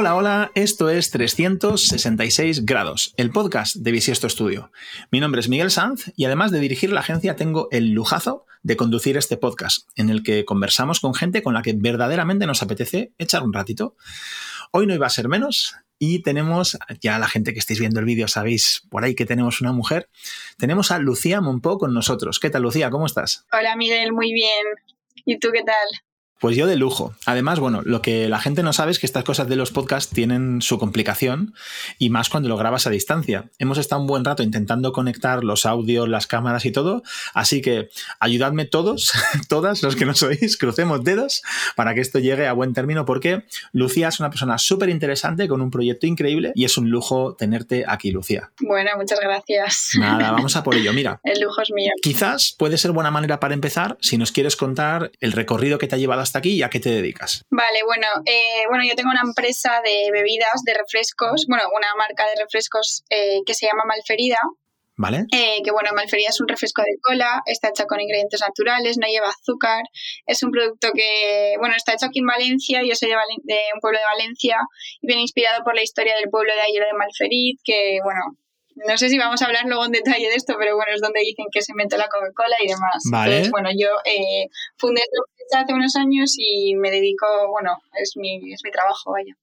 Hola, hola, esto es 366 grados, el podcast de Bisiesto Studio. Mi nombre es Miguel Sanz y además de dirigir la agencia tengo el lujazo de conducir este podcast, en el que conversamos con gente con la que verdaderamente nos apetece echar un ratito. Hoy no iba a ser menos y tenemos, ya la gente que estáis viendo el vídeo sabéis por ahí que tenemos una mujer, tenemos a Lucía Monpó con nosotros. ¿Qué tal, Lucía? ¿Cómo estás? Hola, Miguel, muy bien. ¿Y tú qué tal? Pues yo de lujo. Además, bueno, lo que la gente no sabe es que estas cosas de los podcasts tienen su complicación y más cuando lo grabas a distancia. Hemos estado un buen rato intentando conectar los audios, las cámaras y todo, así que ayudadme todos, todas los que nos oís, crucemos dedos para que esto llegue a buen término porque Lucía es una persona súper interesante con un proyecto increíble y es un lujo tenerte aquí, Lucía. Bueno, muchas gracias. Nada, vamos a por ello. Mira. El lujo es mío. Quizás puede ser buena manera para empezar si nos quieres contar el recorrido que te ha llevado hasta aquí y a qué te dedicas. Vale, bueno, eh, bueno, yo tengo una empresa de bebidas, de refrescos, bueno, una marca de refrescos eh, que se llama Malferida. ¿Vale? Eh, que bueno, Malferida es un refresco de cola, está hecha con ingredientes naturales, no lleva azúcar, es un producto que, bueno, está hecho aquí en Valencia, yo soy de, de un pueblo de Valencia y viene inspirado por la historia del pueblo de ayer de Malferit, que bueno, no sé si vamos a hablar luego en detalle de esto, pero bueno, es donde dicen que se inventó la Coca-Cola y demás. Vale. Entonces, bueno, yo eh, fundé esta hace unos años y me dedico, bueno, es mi, es mi trabajo, vaya.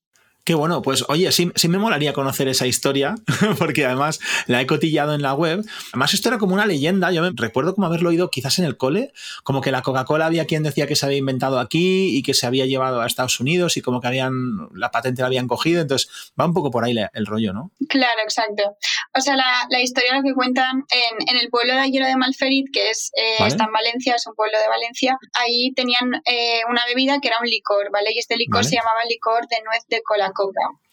Qué bueno, pues oye, sí, sí, me molaría conocer esa historia, porque además la he cotillado en la web. Además, esto era como una leyenda. Yo me recuerdo como haberlo oído quizás en el cole, como que la Coca-Cola había quien decía que se había inventado aquí y que se había llevado a Estados Unidos y como que habían la patente la habían cogido. Entonces, va un poco por ahí el rollo, ¿no? Claro, exacto. O sea, la, la historia lo que cuentan en, en, el pueblo de Ayero de Malferit, que es eh, ¿Vale? está en Valencia, es un pueblo de Valencia, ahí tenían eh, una bebida que era un licor, ¿vale? Y este licor ¿Vale? se llamaba licor de nuez de cola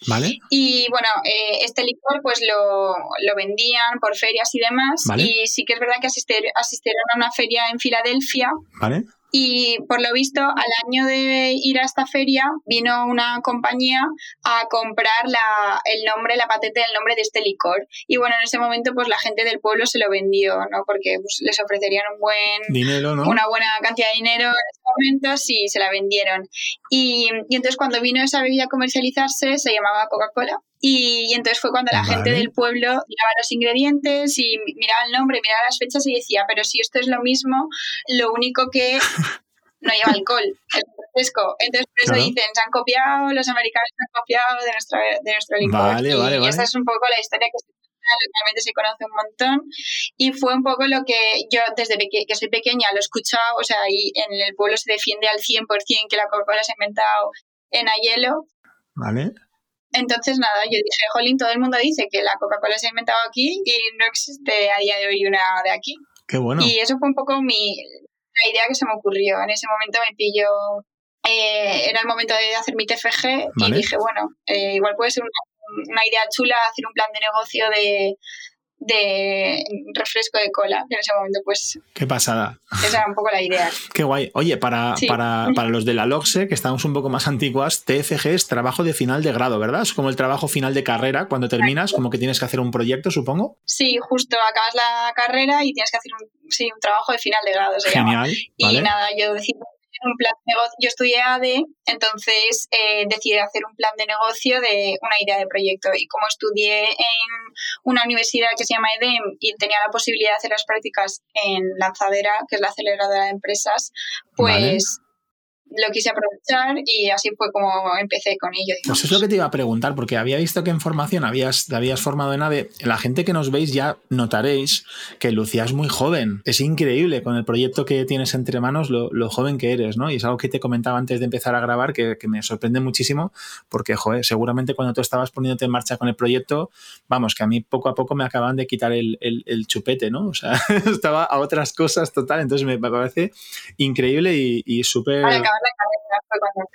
¿Vale? Y bueno, eh, este licor pues lo, lo, vendían por ferias y demás. ¿Vale? Y sí que es verdad que asistir, asistieron a una feria en Filadelfia. ¿Vale? Y por lo visto, al año de ir a esta feria, vino una compañía a comprar la, el nombre, la patente del nombre de este licor. Y bueno, en ese momento, pues la gente del pueblo se lo vendió, ¿no? Porque pues, les ofrecerían un buen. Dinero, ¿no? Una buena cantidad de dinero en ese momento, sí, se la vendieron. Y, y entonces, cuando vino esa bebida a comercializarse, se llamaba Coca-Cola. Y, y, entonces fue cuando la vale. gente del pueblo miraba los ingredientes y miraba el nombre, miraba las fechas y decía, pero si esto es lo mismo, lo único que no lleva alcohol, el refresco. Entonces por eso claro. dicen, se han copiado, los americanos se han copiado de, nuestra, de nuestro licor. Vale, y, vale, y esa es un poco la historia que se realmente se conoce un montón y fue un poco lo que yo desde que, que soy pequeña lo he escuchado, o sea, ahí en el pueblo se defiende al 100% que la Coca-Cola se ha inventado en Ayelo. Vale. Entonces, nada, yo dije, jolín, todo el mundo dice que la Coca-Cola se ha inventado aquí y no existe a día de hoy una de aquí. Qué bueno. Y eso fue un poco mi, la idea que se me ocurrió. En ese momento me pilló, eh, era el momento de hacer mi TFG vale. y dije, bueno, eh, igual puede ser una, una idea chula hacer un plan de negocio de, de refresco de cola, que en ese momento pues... Qué pasada. Esa era un poco la idea. Qué guay. Oye, para, sí. para, para, los de la LOXE, que estamos un poco más antiguas, TFG es trabajo de final de grado, ¿verdad? Es como el trabajo final de carrera, cuando terminas, como que tienes que hacer un proyecto, supongo. Sí, justo acabas la carrera y tienes que hacer un, sí, un trabajo de final de grado. Se Genial. Llama. Y vale. nada, yo decidí un plan de negocio. Yo estudié ADE, entonces eh, decidí hacer un plan de negocio de una idea de proyecto. Y como estudié en una universidad que se llama EDEM y tenía la posibilidad de hacer las prácticas en Lanzadera, que es la aceleradora de empresas, pues lo quise aprovechar y así fue como empecé con ello. Digamos. Pues es lo que te iba a preguntar, porque había visto que en formación habías, te habías formado en AVE. La gente que nos veis ya notaréis que Lucía es muy joven. Es increíble con el proyecto que tienes entre manos lo, lo joven que eres, ¿no? Y es algo que te comentaba antes de empezar a grabar que, que, me sorprende muchísimo, porque, joder, seguramente cuando tú estabas poniéndote en marcha con el proyecto, vamos, que a mí poco a poco me acaban de quitar el, el, el chupete, ¿no? O sea, estaba a otras cosas total, entonces me, me parece increíble y, y súper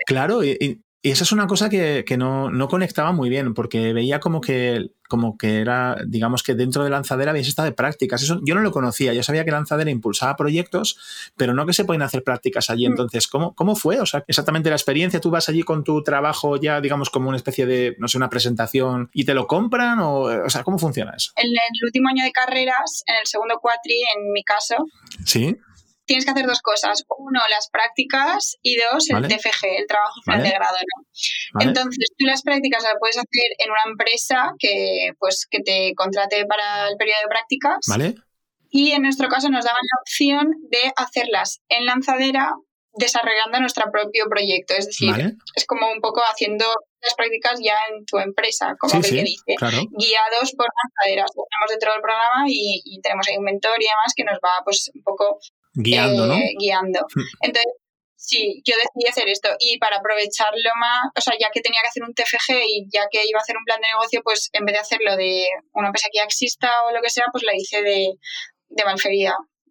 Claro, y, y, esa es una cosa que, que no, no, conectaba muy bien, porque veía como que, como que era, digamos que dentro de Lanzadera habías estado de prácticas. Eso yo no lo conocía, yo sabía que Lanzadera impulsaba proyectos, pero no que se pueden hacer prácticas allí. Entonces, ¿cómo, cómo fue? O sea, exactamente la experiencia, tú vas allí con tu trabajo ya, digamos, como una especie de, no sé, una presentación y te lo compran, o, o sea, ¿cómo funciona eso? En el último año de carreras, en el segundo cuatri, en mi caso, sí tienes que hacer dos cosas. Uno, las prácticas y dos, el TFG, el trabajo final de grado. Entonces, tú las prácticas las puedes hacer en una empresa que, pues, que te contrate para el periodo de prácticas. ¿Vale? Y en nuestro caso nos daban la opción de hacerlas en lanzadera desarrollando nuestro propio proyecto. Es decir, es como un poco haciendo las prácticas ya en tu empresa, como que dice, guiados por lanzaderas. Estamos dentro del programa y, tenemos ahí un mentor y demás que nos va pues un poco guiando, ¿no? Eh, guiando. Hmm. Entonces, sí, yo decidí hacer esto y para aprovecharlo más, o sea, ya que tenía que hacer un TFG y ya que iba a hacer un plan de negocio, pues en vez de hacerlo de una empresa que ya exista o lo que sea, pues la hice de, de.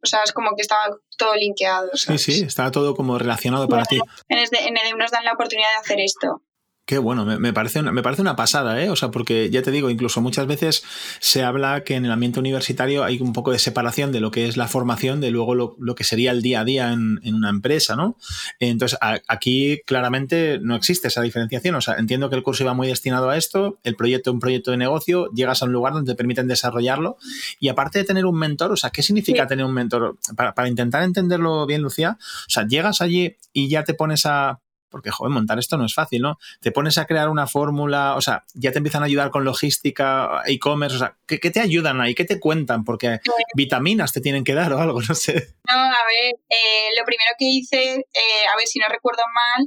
O sea, es como que estaba todo linkeado. Sí, sí, estaba todo como relacionado para ti. En EDEM nos dan la oportunidad de hacer esto. Qué bueno, me, parece una, me parece una pasada, ¿eh? O sea, porque ya te digo, incluso muchas veces se habla que en el ambiente universitario hay un poco de separación de lo que es la formación de luego lo, que sería el día a día en, una empresa, ¿no? Entonces, aquí claramente no existe esa diferenciación. O sea, entiendo que el curso iba muy destinado a esto, el proyecto, un proyecto de negocio, llegas a un lugar donde te permiten desarrollarlo y aparte de tener un mentor, o sea, ¿qué significa tener un mentor? Para, para intentar entenderlo bien, Lucía, o sea, llegas allí y ya te pones a porque, joder, montar esto no es fácil, ¿no? Te pones a crear una fórmula, o sea, ya te empiezan a ayudar con logística, e-commerce, o sea, ¿qué, te ayudan ahí? ¿Qué te cuentan? Porque vitaminas te tienen que dar o algo, no sé. No, a ver, eh, lo primero que hice, eh, a ver si no recuerdo mal,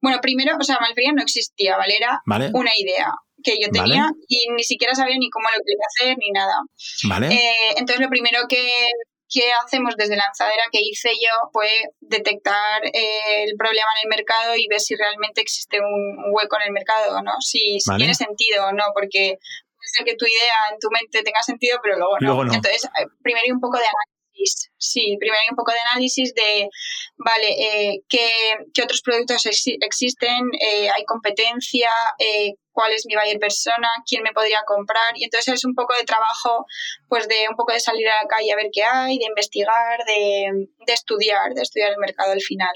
bueno, primero, o sea, Malfría no existía, ¿vale? Era una idea que yo tenía y ni siquiera sabía ni cómo lo quería hacer ni nada. Vale. Eh, entonces, lo primero que ¿Qué hacemos desde lanzadera que hice yo fue detectar eh, el problema en el mercado y ver si realmente existe un hueco en el mercado o no, si, tiene sentido o no, porque puede ser que tu idea en tu mente tenga sentido, pero luego no. Entonces, eh, primero hay un poco de análisis. Sí, primero hay un poco de análisis de, vale, eh, ¿qué, ¿qué, otros productos existen? ¿Hay competencia? Cuál es mi buyer persona, quién me podría comprar. Y entonces es un poco de trabajo, pues de un poco de salir a la calle a ver qué hay, de investigar, de, de estudiar, de estudiar el mercado al final.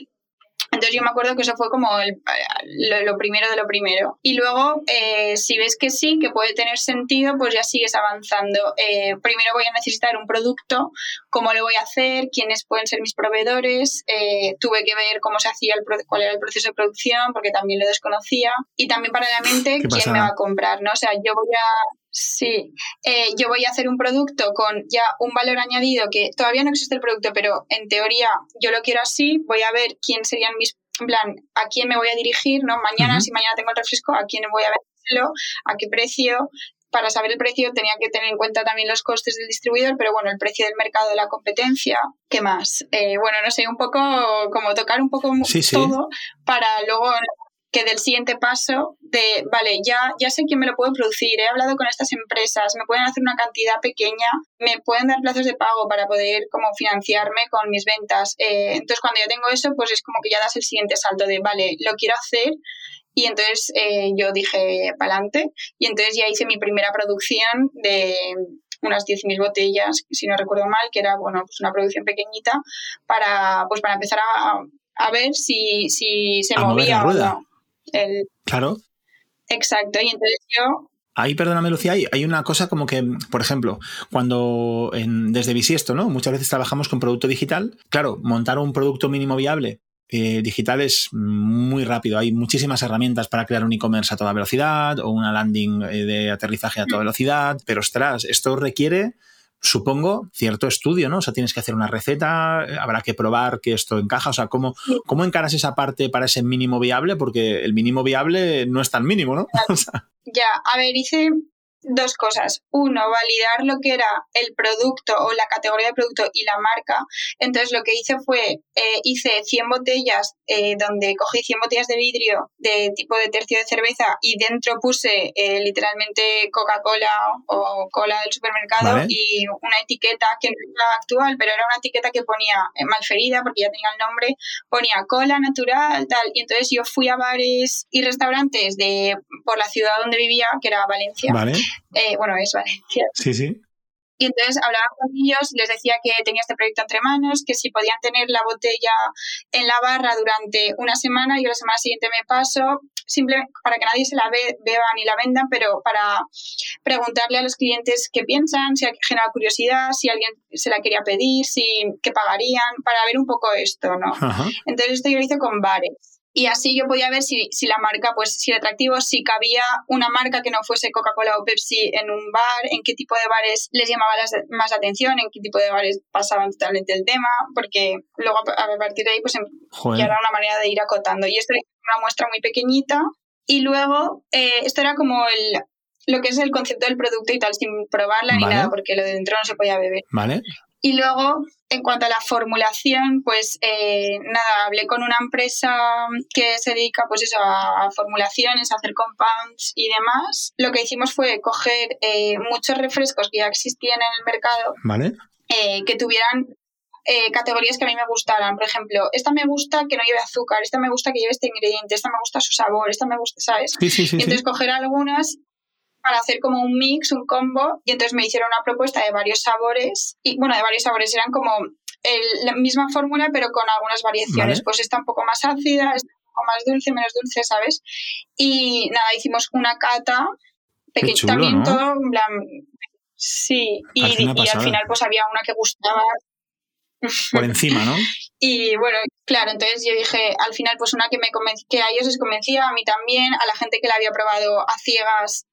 Entonces yo me acuerdo que eso fue como lo, primero de lo primero. Y luego, eh, si ves que sí, que puede tener sentido, pues ya sigues avanzando. Eh, primero voy a necesitar un producto, cómo lo voy a hacer, quiénes pueden ser mis proveedores. Eh, tuve que ver cómo se hacía, el, cuál era el proceso de producción, porque también lo desconocía. Y también paralelamente, quién me va a comprar, ¿no? O sea, yo voy a Sí, eh, yo voy a hacer un producto con ya un valor añadido que todavía no existe el producto, pero en teoría yo lo quiero así, voy a ver quién serían mis, en plan, a quién me voy a dirigir, ¿no? Mañana, si mañana tengo el refresco, a quién voy a venderlo, a qué precio. Para saber el precio tenía que tener en cuenta también los costes del distribuidor, pero bueno, el precio del mercado de la competencia. ¿Qué más? Eh, bueno, no sé, un poco como tocar un poco todo para luego que del siguiente paso de, vale, ya, ya sé quién me lo puede producir, he hablado con estas empresas, me pueden hacer una cantidad pequeña, me pueden dar plazos de pago para poder como financiarme con mis ventas. Eh, entonces, cuando ya tengo eso, pues es como que ya das el siguiente salto de, vale, lo quiero hacer. Y entonces eh, yo dije, para adelante. Y entonces ya hice mi primera producción de unas 10.000 botellas, si no recuerdo mal, que era, bueno, pues una producción pequeñita para, pues para empezar a, a ver si, si se movía o no. Claro. Exacto, y entonces yo Ahí, perdóname, Lucía, hay, una cosa como que, por ejemplo, cuando en, desde Bisiesto, ¿no? Muchas veces trabajamos con producto digital. Claro, montar un producto mínimo viable eh, digital es muy rápido. Hay muchísimas herramientas para crear un e-commerce a toda velocidad o una landing eh, de aterrizaje a toda velocidad. Pero ostras, esto requiere supongo, cierto estudio, ¿no? O sea, tienes que hacer una receta, habrá que probar que esto encaja. O sea, ¿cómo, ¿cómo encaras esa parte para ese mínimo viable? Porque el mínimo viable no es tan mínimo, ¿no? ya, a ver, hice dos cosas. Uno, validar lo que era el producto o la categoría de producto y la marca. Entonces lo que hice fue, eh, hice 100 botellas eh, donde cogí 100 botellas de vidrio de tipo de tercio de cerveza y dentro puse eh, literalmente Coca-Cola o cola del supermercado y una etiqueta que no era actual, pero era una etiqueta que ponía malferida porque ya tenía el nombre, ponía cola natural, tal. Y entonces yo fui a bares y restaurantes de por la ciudad donde vivía, que era Valencia. Vale eh, bueno, es Valencia. Sí, sí. Y entonces hablaba con ellos, les decía que tenía este proyecto entre manos, que si podían tener la botella en la barra durante una semana, y la semana siguiente me paso, simplemente para que nadie se la beba ni la venda, pero para preguntarle a los clientes qué piensan, si ha generado curiosidad, si alguien se la quería pedir, si qué pagarían, para ver un poco esto, ¿no? Entonces esto yo lo hice con bares y así yo podía ver si, si, la marca, pues si era atractivo, si cabía una marca que no fuese Coca-Cola o Pepsi en un bar, en qué tipo de bares les llamaba más atención, en qué tipo de bares pasaban totalmente el tema, porque luego a, partir de ahí pues em, ya era una manera de ir acotando. Y esto era una muestra muy pequeñita y luego eh, esto era como el, lo que es el concepto del producto y tal, sin probarla ni nada, porque lo de dentro no se podía beber. Vale. Y luego, en cuanto a la formulación, pues eh, nada, hablé con una empresa que se dedica pues eso, a formulaciones, a hacer compounds y demás. Lo que hicimos fue coger eh, muchos refrescos que ya existían en el mercado, ¿Vale? Eh, que tuvieran categorías que a mí me gustaran. Por ejemplo, esta me gusta que no lleve azúcar, esta me gusta que lleve este ingrediente, esta me gusta su sabor, esta me gusta, ¿sabes? Sí, sí, sí, entonces coger algunas para hacer como un mix, un combo, y entonces me hicieron una propuesta de varios sabores, y bueno, de varios sabores, eran como la misma fórmula, pero con algunas variaciones. Pues está un poco más ácida, está un poco más dulce, menos dulce, ¿sabes? Y nada, hicimos una cata, pequeño, también todo, en plan, sí, y, al final pues había una que gustaba. Por encima, ¿no? y bueno, claro, entonces yo dije, al final pues una que me que a ellos les convencía, a mí también, a la gente que la había probado a ciegas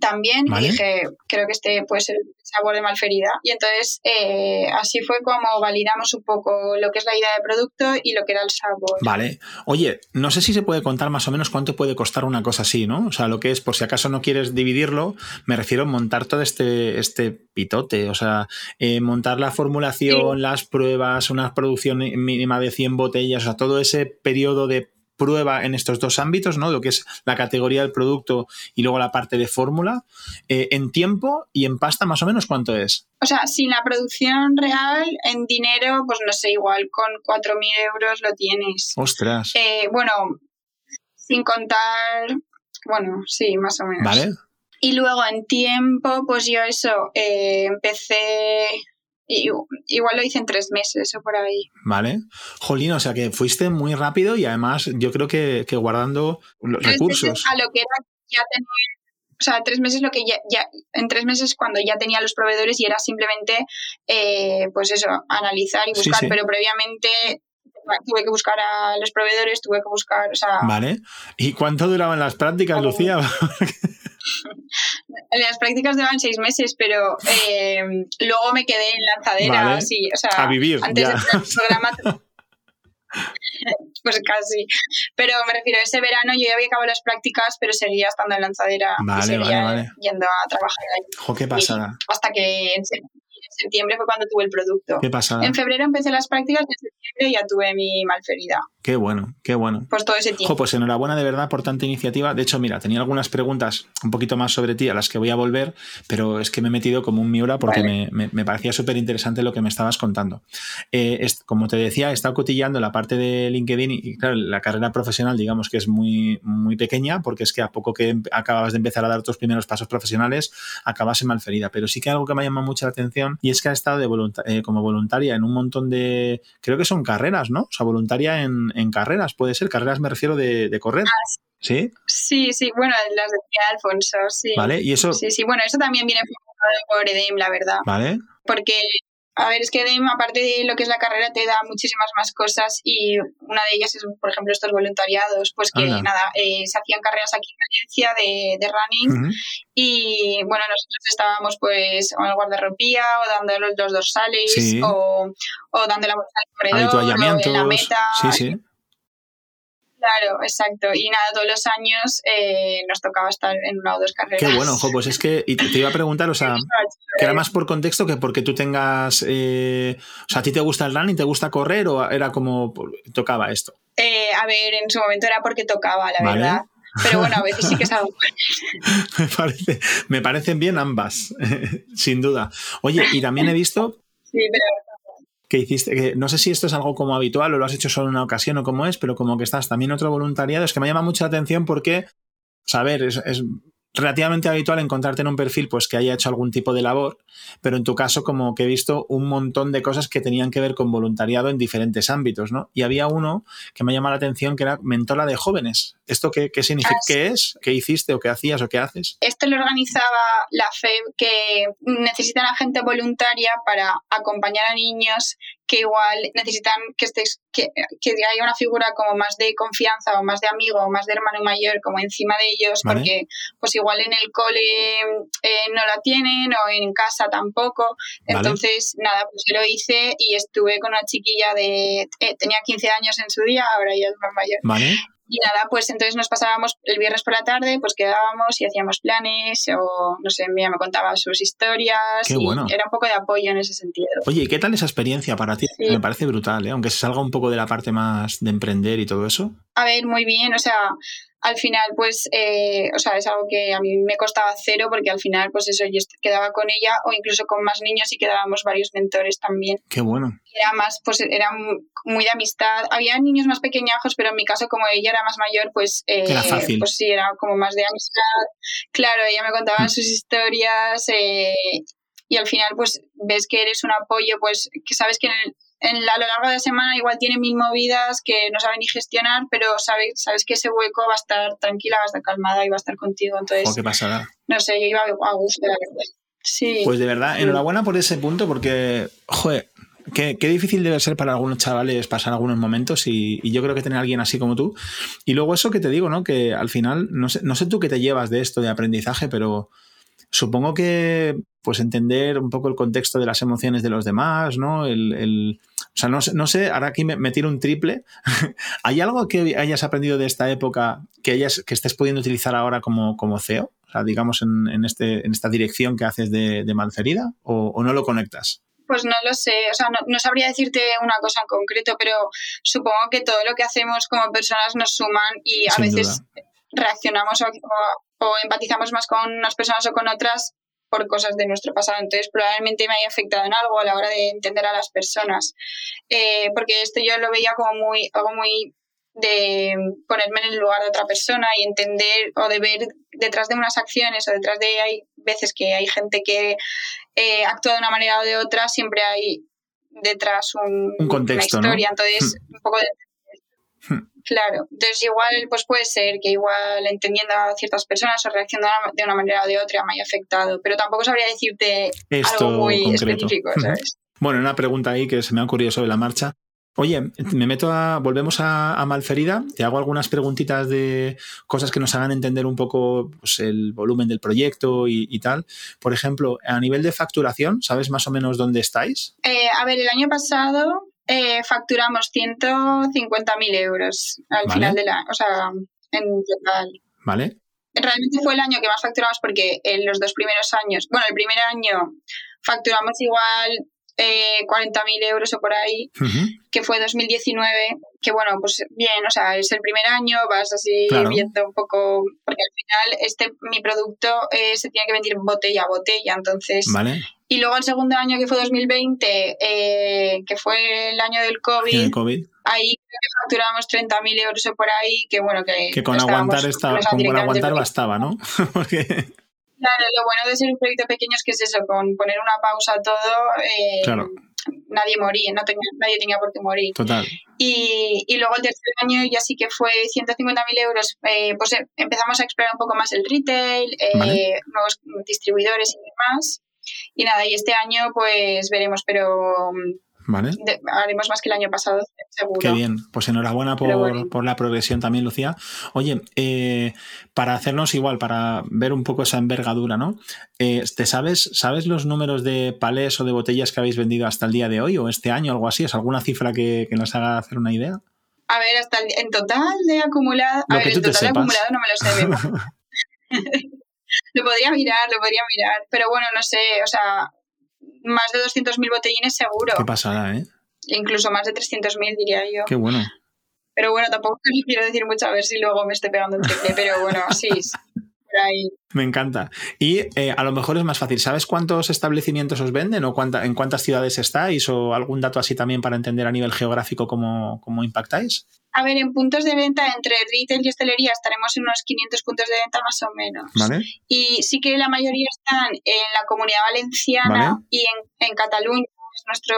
también dije, creo que este puede ser el sabor de malferida. Y entonces eh, así fue como validamos un poco lo que es la idea de producto y lo que era el sabor. Vale. Oye, no sé si se puede contar más o menos cuánto puede costar una cosa así, ¿no? O sea, lo que es, por si acaso no quieres dividirlo, me refiero a montar todo este, este pitote, o sea, eh, montar la formulación, las pruebas, una producción mínima de 100 botellas, o sea, todo ese periodo de prueba en estos dos ámbitos, ¿no? Lo que es la categoría del producto y luego la parte de fórmula, eh, en tiempo y en pasta más o menos cuánto es. O sea, sin la producción real, en dinero, pues no sé, igual con 4.000 euros lo tienes. Ostras. Eh, bueno, sin contar, bueno, sí, más o menos. Vale. Y luego en tiempo, pues yo eso, eh, empecé igual lo hice en tres meses o por ahí. Vale. Jolín, o sea que fuiste muy rápido y además yo creo que, guardando los recursos. A lo que era ya tenía, o sea, tres meses lo que ya, ya, en tres meses cuando ya tenía los proveedores y era simplemente, eh, pues eso, analizar y buscar, pero previamente tuve que buscar a los proveedores, tuve que buscar, o sea... Vale. ¿Y cuánto duraban las prácticas, Lucía? Las prácticas llevan seis meses, pero eh, luego me quedé en lanzadera, sí, o sea, a vivir, antes del programa. pues casi. Pero me refiero, ese verano yo ya había acabado las prácticas, pero seguía estando en lanzadera y seguía yendo a trabajar ahí. Jo, qué pasada. hasta que en septiembre fue cuando tuve el producto. Qué pasada. En febrero empecé las prácticas y en septiembre ya tuve mi malferida. Qué bueno, qué bueno. Pues todo ese tiempo. pues enhorabuena de verdad por tanta iniciativa. De hecho, mira, tenía algunas preguntas un poquito más sobre ti a las que voy a volver, pero es que me he metido como un miura porque me, parecía súper interesante lo que me estabas contando. Eh, como te decía, he estado cotillando la parte de LinkedIn y, claro, la carrera profesional, digamos que es muy, muy pequeña porque es que a poco que acababas de empezar a dar tus primeros pasos profesionales, acabas en malferida. Pero sí que algo que me ha llamado mucho la atención y es que has estado de eh, como voluntaria en un montón de, creo que son carreras, ¿no? O sea, voluntaria en en carreras, puede ser, carreras me refiero de, correr. Ah, sí. ¿Sí? Sí, bueno, las de Alfonso, sí. Vale, y eso... Sí, sí, bueno, eso también viene por EDEM, la verdad. Vale. Porque a ver, es que EDEM, aparte de lo que es la carrera, te da muchísimas más cosas y una de ellas es, por ejemplo, estos voluntariados, pues que nada, eh, se hacían carreras aquí en Valencia de, de running y bueno, nosotros estábamos pues o en el guardarropía o dando los, dorsales o, o dando la vuelta al corredor o en la meta. Sí, sí. Claro, exacto. Y nada, todos los años eh, nos tocaba estar en una o dos carreras. Qué bueno, ojo, pues es que y te, iba a preguntar, o sea, que era más por contexto que porque tú tengas, eh, o sea, ¿a ti te gusta el running, te gusta correr o era como tocaba esto? Eh, a ver, en su momento era porque tocaba, la verdad. Pero bueno, a veces sí que es algo. me, parece, me parecen bien ambas, sin duda. Oye, y también he visto Sí, pero que hiciste, que no sé si esto es algo como habitual o lo has hecho solo en una ocasión o cómo es, pero como que estás también otro voluntariado, es que me llama mucha atención porque, saber, es, relativamente habitual encontrarte en un perfil pues que haya hecho algún tipo de labor, pero en tu caso como que he visto un montón de cosas que tenían que ver con voluntariado en diferentes ámbitos, ¿no? Y había uno que me llama la atención que era mentora de jóvenes. ¿Esto qué, qué significa? Ah, ¿Qué es? ¿Qué hiciste o qué hacías o qué haces? Esto lo organizaba la FEB que necesitan a gente voluntaria para acompañar a niños que igual necesitan que estéis, que, que haya una figura como más de confianza o más de amigo o más de hermano mayor como encima de ellos, porque pues igual en el cole eh, no la tienen o en casa tampoco. Entonces, nada, pues yo lo hice y estuve con una chiquilla de, eh, tenía 15 años en su día, ahora ya es más mayor. Vale. Y nada, pues entonces nos pasábamos el viernes por la tarde, pues quedábamos y hacíamos planes o, no sé, ella me contaba sus historias. Qué y bueno. Era un poco de apoyo en ese sentido. Oye, ¿y qué tal esa experiencia para ti? Me parece brutal, ¿eh? aunque se salga un poco de la parte más de emprender y todo eso. A ver, muy bien, o sea, al final, pues, eh, o sea, es algo que a mí me costaba cero porque al final, pues eso, yo quedaba con ella o incluso con más niños y quedábamos varios mentores también. Qué bueno. Era más, pues, era muy de amistad. Había niños más pequeñajos, pero en mi caso, como ella era más mayor, pues, eh, era fácil. pues sí, era como más de amistad. Claro, ella me contaba mm. sus historias eh, y al final, pues, ves que eres un apoyo, pues, que sabes que en el, en a lo largo de la semana igual tiene mil movidas que no sabe ni gestionar, pero sabes, sabes que ese hueco va a estar tranquila, va a estar calmada y va a estar contigo. Entonces, qué pasada. No sé, yo iba a gusto, la verdad. Sí. Pues de verdad, enhorabuena por ese punto, porque, joder, Qué, qué, difícil debe ser para algunos chavales pasar algunos momentos y, y, yo creo que tener a alguien así como tú. Y luego eso que te digo, ¿no? Que al final, no sé, no sé tú qué te llevas de esto de aprendizaje, pero supongo que pues entender un poco el contexto de las emociones de los demás, ¿no? El, el sea, no, no, sé, ahora aquí me, me tiro un triple. ¿Hay algo que hayas aprendido de esta época que, hayas, que estés pudiendo utilizar ahora como, como CEO? O sea, digamos, en, en, este, en esta dirección que haces de, de Malferida, o, o no lo conectas? Pues no lo sé, o sea, no, no, sabría decirte una cosa en concreto, pero supongo que todo lo que hacemos como personas nos suman y a Sin veces duda. reaccionamos o, o, o, empatizamos más con unas personas o con otras por cosas de nuestro pasado. Entonces, probablemente me haya afectado en algo a la hora de entender a las personas. Eh, porque esto yo lo veía como muy, algo muy de ponerme en el lugar de otra persona y entender o de ver detrás de unas acciones o detrás de hay veces que hay gente que eh, actúa de una manera o de otra, siempre hay detrás un, un contexto, una historia. ¿no? Entonces, un poco de Claro, entonces igual pues puede ser que igual entendiendo a ciertas personas o reaccionando de una manera o de otra me haya afectado, pero tampoco sabría decirte Esto algo muy concreto. específico, ¿sabes? Bueno, una pregunta ahí que se me ha ocurrido sobre la marcha. Oye, me meto a. Volvemos a, a, Malferida. Te hago algunas preguntitas de cosas que nos hagan entender un poco pues, el volumen del proyecto y, y, tal. Por ejemplo, a nivel de facturación, ¿sabes más o menos dónde estáis? Eh, a ver, el año pasado eh, facturamos 150.000 euros al vale. final de la. O sea, en total. Vale. Realmente fue el año que más facturamos porque en los dos primeros años. Bueno, el primer año facturamos igual eh, 40.000 euros o por ahí, uh -huh. que fue 2019, que bueno, pues bien, o sea, es el primer año, vas así Claro. viendo un poco, porque al final este mi producto eh, se tiene que vender botella a botella, entonces... Vale. Y luego el segundo año, que fue 2020, eh, que fue el año del COVID, El COVID. ahí creo que facturamos 30.000 euros o por ahí, que bueno, que... Que con aguantar, estaba, con, con aguantar bastaba, ¿no? Porque, Claro, lo bueno de ser un proyecto pequeño es que es eso, con poner una pausa a todo, eh, Claro. nadie moría, no tenía, nadie tenía por qué morir. total. Y, y luego el tercer año ya sí que fue 150.000 euros, eh, pues eh, empezamos a explorar un poco más el retail, eh, Vale. nuevos distribuidores y demás. Y nada, y este año pues veremos, pero mm, Vale. de- haremos más que el año pasado, seguro. Qué bien. Pues enhorabuena por, bueno. por la progresión también, Lucía. Oye, eh, para hacernos igual, para ver un poco esa envergadura, ¿no? Eh, ¿Te sabes, sabes los números de palés o de botellas que habéis vendido hasta el día de hoy o este año, algo así? ¿Es alguna cifra que, que nos haga hacer una idea? A ver, hasta el- en total de acumulado, Lo a ver, te total de acumulado no me lo sé. lo podría mirar, lo podría mirar, pero bueno, no sé, o sea, más de 200.000 botellines seguro, Qué pasada, ¿eh? incluso más de 300.000 diría yo. Qué bueno. Pero bueno, tampoco quiero decir mucho a ver si luego me estoy pegando un triple, pero bueno, sí. Por ahí. Me encanta. Y eh, a lo mejor es más fácil. ¿Sabes cuántos establecimientos os venden o cuánta, en cuántas ciudades estáis o algún dato así también para entender a nivel geográfico cómo, cómo impactáis? A ver, en puntos de venta entre retail y hostelería estaremos en unos 500 puntos de venta más o menos. ¿Vale? Y sí que la mayoría están en la comunidad valenciana y en, en Cataluña es nuestro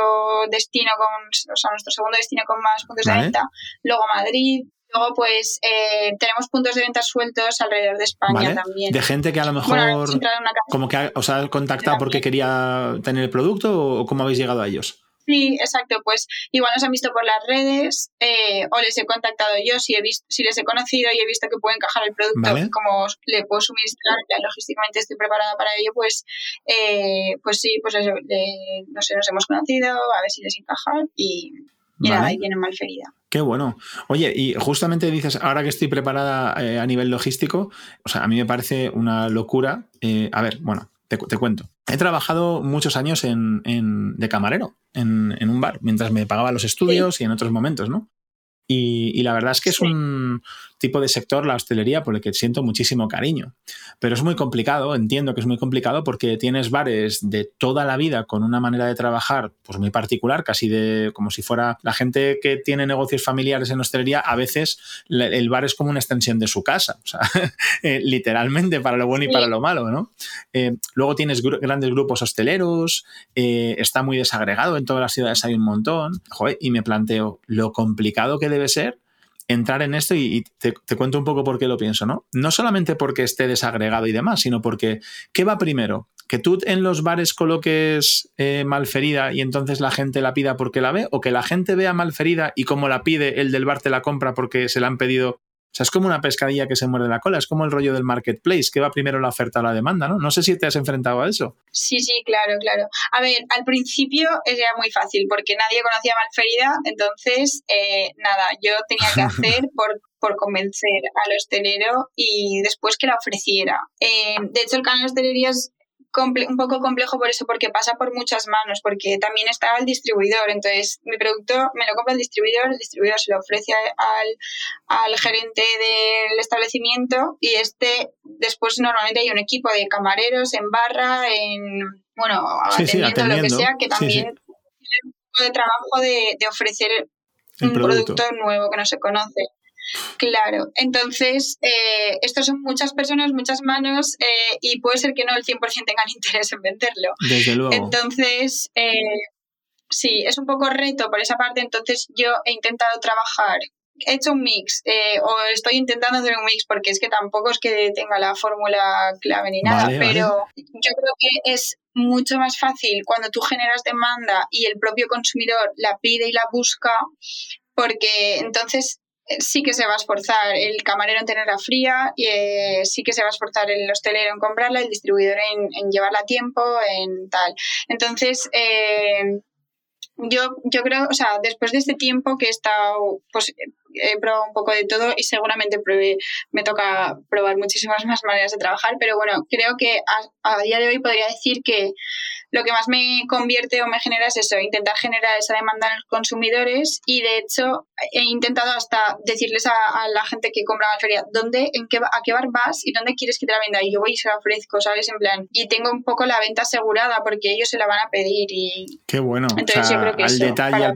destino con, o sea, nuestro segundo destino con más puntos de venta. Luego Madrid, Luego, pues eh, tenemos puntos de venta sueltos alrededor de España también. De gente que a lo mejor como que os ha contactado porque quería tener el producto o cómo habéis llegado a ellos. Sí, exacto. Pues igual nos han visto por las redes eh, o les he contactado yo si he visto, si les he conocido y he visto que puede encajar el producto como le puedo suministrar, ya logísticamente estoy preparada para ello, pues, eh, pues sí, pues eso, no sé, nos hemos conocido, a ver si les encaja y, y nada, ahí tienen malferida. Qué bueno. Oye, y justamente dices, ahora que estoy preparada eh, a nivel logístico, o sea, a mí me parece una locura. Eh, a ver, bueno, te, cuento. He trabajado muchos años en, de camarero en, un bar, mientras me pagaba los estudios y en otros momentos, ¿no? Y, la verdad es que es un tipo de sector, la hostelería, por el que siento muchísimo cariño. Pero es muy complicado, entiendo que es muy complicado porque tienes bares de toda la vida con una manera de trabajar pues muy particular, casi de como si fuera la gente que tiene negocios familiares en hostelería, a veces el bar es como una extensión de su casa, o sea, eh, literalmente para lo bueno y para lo malo, ¿no? Eh, luego tienes grandes grupos hosteleros, eh, está muy desagregado, en todas las ciudades hay un montón, y me planteo lo complicado que debe debe ser entrar en esto y, te, cuento un poco por qué lo pienso, ¿no? No solamente porque esté desagregado y demás, sino porque, ¿qué va primero? ¿Que tú en los bares coloques eh, malferida y entonces la gente la pida porque la ve? ¿O que la gente vea malferida y como la pide, el del bar te la compra porque se la han pedido o sea, es como una pescadilla que se muerde la cola, es como el rollo del marketplace, que va primero la oferta o la demanda, ¿no? No sé si te has enfrentado a eso. Sí, sí, claro, claro. A ver, al principio era muy fácil porque nadie conocía Malferida, entonces, eh, nada, yo tenía que hacer por, por convencer al hostelero y después que la ofreciera. Eh, de hecho, el canal de hostelería es un poco complejo por eso, porque pasa por muchas manos, porque también está el distribuidor. Entonces, mi producto me lo compra el distribuidor, el distribuidor se lo ofrece al, al gerente del establecimiento y este, después normalmente hay un equipo de camareros en barra, en, bueno, atendiendo, lo que sea, que también tiene un poco de trabajo de, de ofrecer un producto nuevo que no se conoce. Claro, entonces, eh, estos son muchas personas, muchas manos eh, y puede ser que no el 100% tengan interés en venderlo. Desde luego. Entonces, eh, sí, es un poco reto por esa parte, entonces yo he intentado trabajar he hecho un mix o estoy intentando hacer un mix porque es que tampoco es que tenga la fórmula clave ni nada, pero yo creo que es mucho más fácil cuando tú generas demanda y el propio consumidor la pide y la busca porque entonces sí que se va a esforzar el camarero en tenerla fría, eh, sí que se va a esforzar el hostelero en comprarla, el distribuidor en, llevarla a tiempo, en tal. Entonces, eh, yo, yo creo, o sea, después de este tiempo que he estado, pues he probado un poco de todo y seguramente me toca probar muchísimas más maneras de trabajar, pero bueno, creo que a día de hoy podría decir que lo que más me convierte o me genera es eso, intentar generar esa demanda en los consumidores y de hecho he intentado hasta decirles a, la gente que compra en la feria, ¿dónde, en qué, a qué bar vas y dónde quieres que te la venda? Y yo voy y se la ofrezco, ¿sabes? En plan, y tengo un poco la venta asegurada porque ellos se la van a pedir y... Qué bueno. Entonces yo creo que al detalle...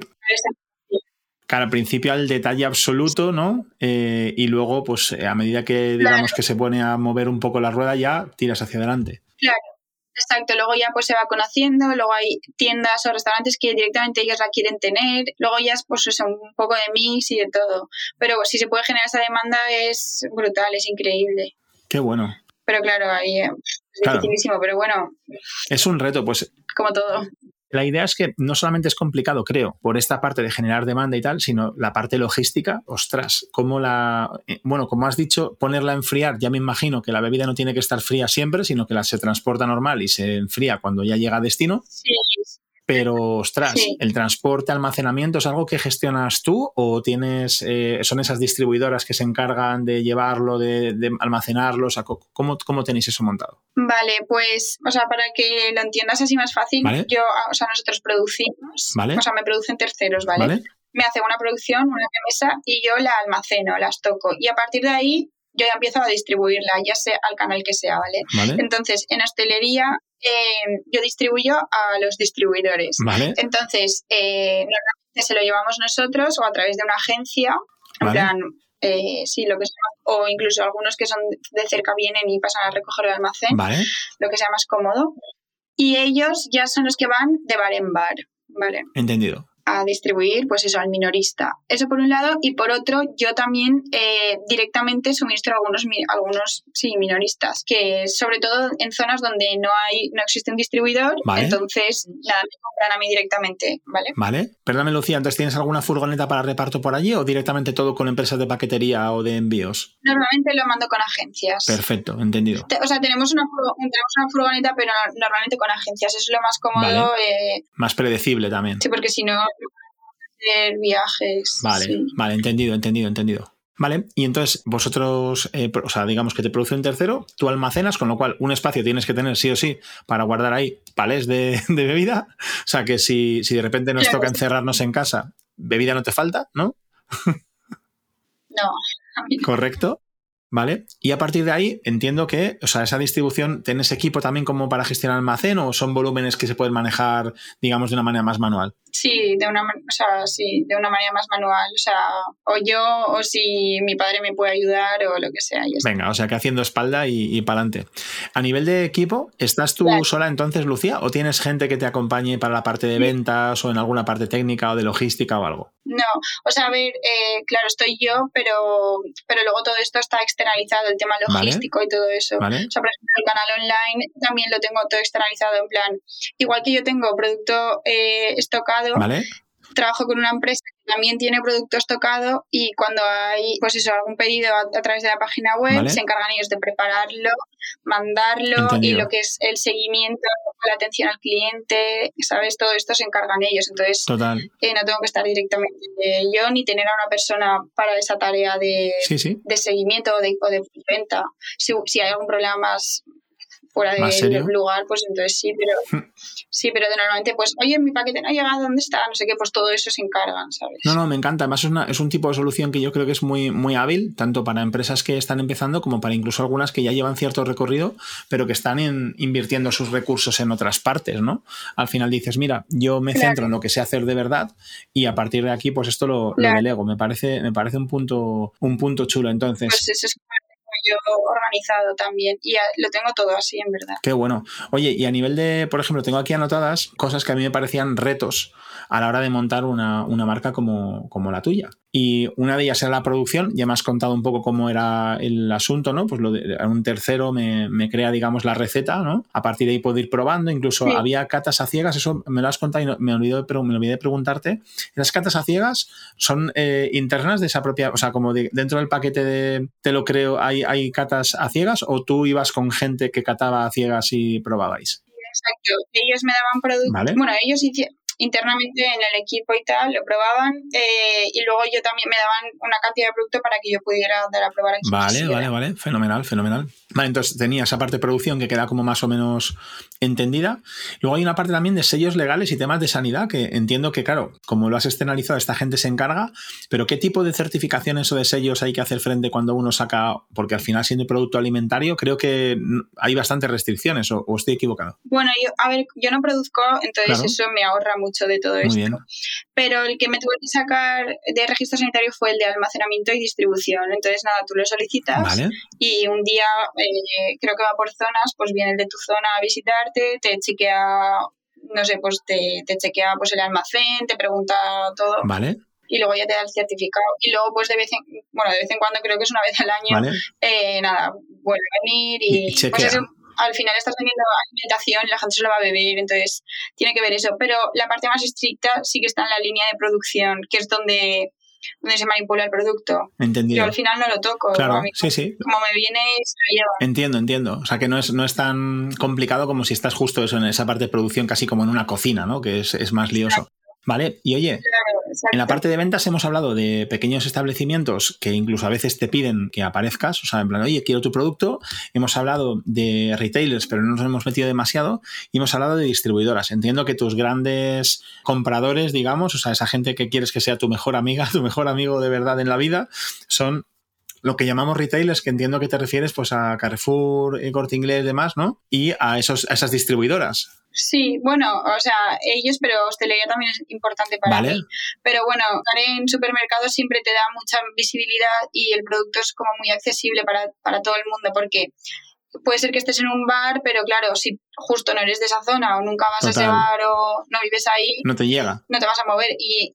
Claro, al principio al detalle absoluto, ¿no? Eh, y luego, pues a medida que digamos que se pone a mover un poco la rueda, ya tiras hacia adelante. Claro, Exacto, luego ya pues se va conociendo, luego hay tiendas o restaurantes que directamente ellos la quieren tener, luego ya es pues eso, un poco de mix y de todo. Pero si se puede generar esa demanda es brutal, es increíble. Qué bueno. Pero claro, ahí es dificilísimo, pero bueno. Es un reto, pues. Como todo. La idea es que no solamente es complicado, creo, por esta parte de generar demanda y tal, sino la parte logística, ostras, como la, eh, bueno, como has dicho, ponerla a enfriar, ya me imagino que la bebida no tiene que estar fría siempre, sino que la se transporta normal y se enfría cuando ya llega a destino. Sí, pero, ostras, ¿el transporte, almacenamiento es algo que gestionas tú o tienes, eh, son esas distribuidoras que se encargan de llevarlo, de, de almacenarlo? ¿cómo, ¿cómo, tenéis eso montado? Vale, pues, o sea, para que lo entiendas así más fácil, yo, o sea, nosotros producimos, o sea, me producen terceros, ¿vale? Me hace una producción, una mesa y yo la almaceno, las toco. Y a partir de ahí yo ya empiezo a distribuirla, ya sea al canal que sea, ¿vale? Entonces, en hostelería eh, yo distribuyo a los distribuidores. Entonces, eh, normalmente se lo llevamos nosotros o a través de una agencia, en plan, eh, sí, lo que o incluso algunos que son de cerca vienen y pasan a recoger el almacén, lo que sea más cómodo. Y ellos ya son los que van de bar en bar, ¿vale? Entendido a distribuir, pues eso, al minorista. Eso por un lado. Y por otro, yo también eh, directamente suministro a algunos, algunos sí, minoristas, que sobre todo en zonas donde no hay no existe un distribuidor, entonces nada, me compran a mí directamente, ¿vale? Vale. Perdóname, Lucía, entonces ¿tienes alguna furgoneta para reparto por allí o directamente todo con empresas de paquetería o de envíos? Normalmente lo mando con agencias. Perfecto, entendido. O sea, tenemos una, tenemos una furgoneta, pero normalmente con agencias. Es lo más cómodo. Eh, más predecible también. Sí, porque si no, hacer viajes. Vale, vale, entendido, entendido, entendido. Vale, y entonces vosotros, eh, o sea, digamos que te produce un tercero, tú almacenas, con lo cual un espacio tienes que tener sí o sí para guardar ahí palés de, bebida. O sea, que si, si de repente nos toca encerrarnos en casa, bebida no te falta, ¿no? No. Correcto. ¿Vale? Y a partir de ahí entiendo que, o sea, esa distribución, ¿tienes equipo también como para gestionar almacén o son volúmenes que se pueden manejar, digamos, de una manera más manual? Sí, de una, o sea, sí, de una manera más manual. O sea, o yo o si mi padre me puede ayudar o lo que sea. Venga, o sea que haciendo espalda y, para adelante. A nivel de equipo, ¿estás tú sola entonces, Lucía? ¿O tienes gente que te acompañe para la parte de ventas o en alguna parte técnica o de logística o algo? No, o sea, a ver, eh, claro, estoy yo, pero, pero luego todo esto está externalizado, el tema logístico y todo eso. O sea, por ejemplo, el canal online también lo tengo todo externalizado, en plan, igual que yo tengo producto eh, estocado Trabajo con una empresa también tiene producto estocado y cuando hay, pues eso, algún pedido a, través de la página web, se encargan ellos de prepararlo, mandarlo y lo que es el seguimiento, la atención al cliente, ¿sabes? Todo esto se encargan ellos. Entonces, eh, no tengo que estar directamente yo ni tener a una persona para esa tarea de, de seguimiento o de, o de venta. Si, si hay algún problema más, fuera del lugar, pues entonces sí, pero hmm. sí, pero de normalmente, pues, oye, mi paquete no ha llegado, ¿dónde está? No sé qué, pues todo eso se encargan, ¿sabes? No, no, me encanta. Además, es, una, es un tipo de solución que yo creo que es muy, muy hábil, tanto para empresas que están empezando como para incluso algunas que ya llevan cierto recorrido, pero que están invirtiendo sus recursos en otras partes, ¿no? Al final dices, mira, yo me centro en lo que sé hacer de verdad y a partir de aquí, pues esto lo, delego. Me parece, me parece un punto, un punto chulo. Entonces. Pues eso es yo organizado también y lo tengo todo así en verdad. Qué bueno. Oye, y a nivel de, por ejemplo, tengo aquí anotadas cosas que a mí me parecían retos a la hora de montar una, marca como, como, la tuya. Y una de ellas era la producción, ya me has contado un poco cómo era el asunto, ¿no? Pues lo de, un tercero me, crea, digamos, la receta, ¿no? A partir de ahí puedo ir probando, incluso había catas a ciegas, eso me lo has contado y me, olvidé, pero me olvidé de preguntarte. ¿Las catas a ciegas son eh, internas de esa propia, o sea, como dentro del paquete de te lo creo, hay, hay catas a ciegas o tú ibas con gente que cataba a ciegas y probabais? Exacto, ellos me daban productos, bueno, ellos hicieron internamente en el equipo y tal, lo probaban eh, y luego yo también me daban una cantidad de producto para que yo pudiera dar a probar. Vale, vale, vale, fenomenal, fenomenal. Vale, entonces tenía esa parte de producción que queda como más o menos entendida. Luego hay una parte también de sellos legales y temas de sanidad que entiendo que, claro, como lo has externalizado, esta gente se encarga, pero ¿qué tipo de certificaciones o de sellos hay que hacer frente cuando uno saca? Porque al final, siendo producto alimentario, creo que hay bastantes restricciones, o, estoy equivocado. Bueno, yo, a ver, yo no produzco, entonces eso me ahorra mucho de todo esto. Pero el que me tuve que sacar de registro sanitario fue el de almacenamiento y distribución. Entonces, nada, tú lo solicitas y un día, eh, creo que va por zonas, pues viene el de tu zona a te chequea, no sé, pues te, te chequea pues el almacén, te pregunta todo. Vale y luego ya te da el certificado. Y luego, pues de vez en, bueno, de vez en cuando, creo que es una vez al año, eh, nada, vuelve a venir y, y pues al final estás teniendo alimentación, la gente se lo va a beber, entonces tiene que ver eso. Pero la parte más estricta sí que está en la línea de producción, que es donde donde se manipula el producto. Entendido. Yo al final no lo toco. Claro, sí, sí. Como me viene, se lo lleva. Entiendo, entiendo. O sea, que no es, no es tan complicado como si estás justo eso en esa parte de producción, casi como en una cocina, ¿no? Que es, es más lioso. Vale, y oye, en la parte de ventas hemos hablado de pequeños establecimientos que incluso a veces te piden que aparezcas, o sea, en plan, oye, quiero tu producto. Hemos hablado de retailers, pero no nos hemos metido demasiado. Y hemos hablado de distribuidoras. Entiendo que tus grandes compradores, digamos, o sea, esa gente que quieres que sea tu mejor amiga, tu mejor amigo de verdad en la vida, son lo que llamamos retailers, que entiendo que te refieres pues a Carrefour, Corte Inglés y demás, ¿no? Y a, esos, a esas distribuidoras. Sí, bueno, o sea, ellos, pero hostelería también es importante para mí. Pero bueno, en supermercados siempre te da mucha visibilidad y el producto es como muy accesible para, para todo el mundo porque puede ser que estés en un bar, pero claro, si justo no eres de esa zona o nunca vas a ese bar o no vives ahí, no te llega. No te vas a mover. Y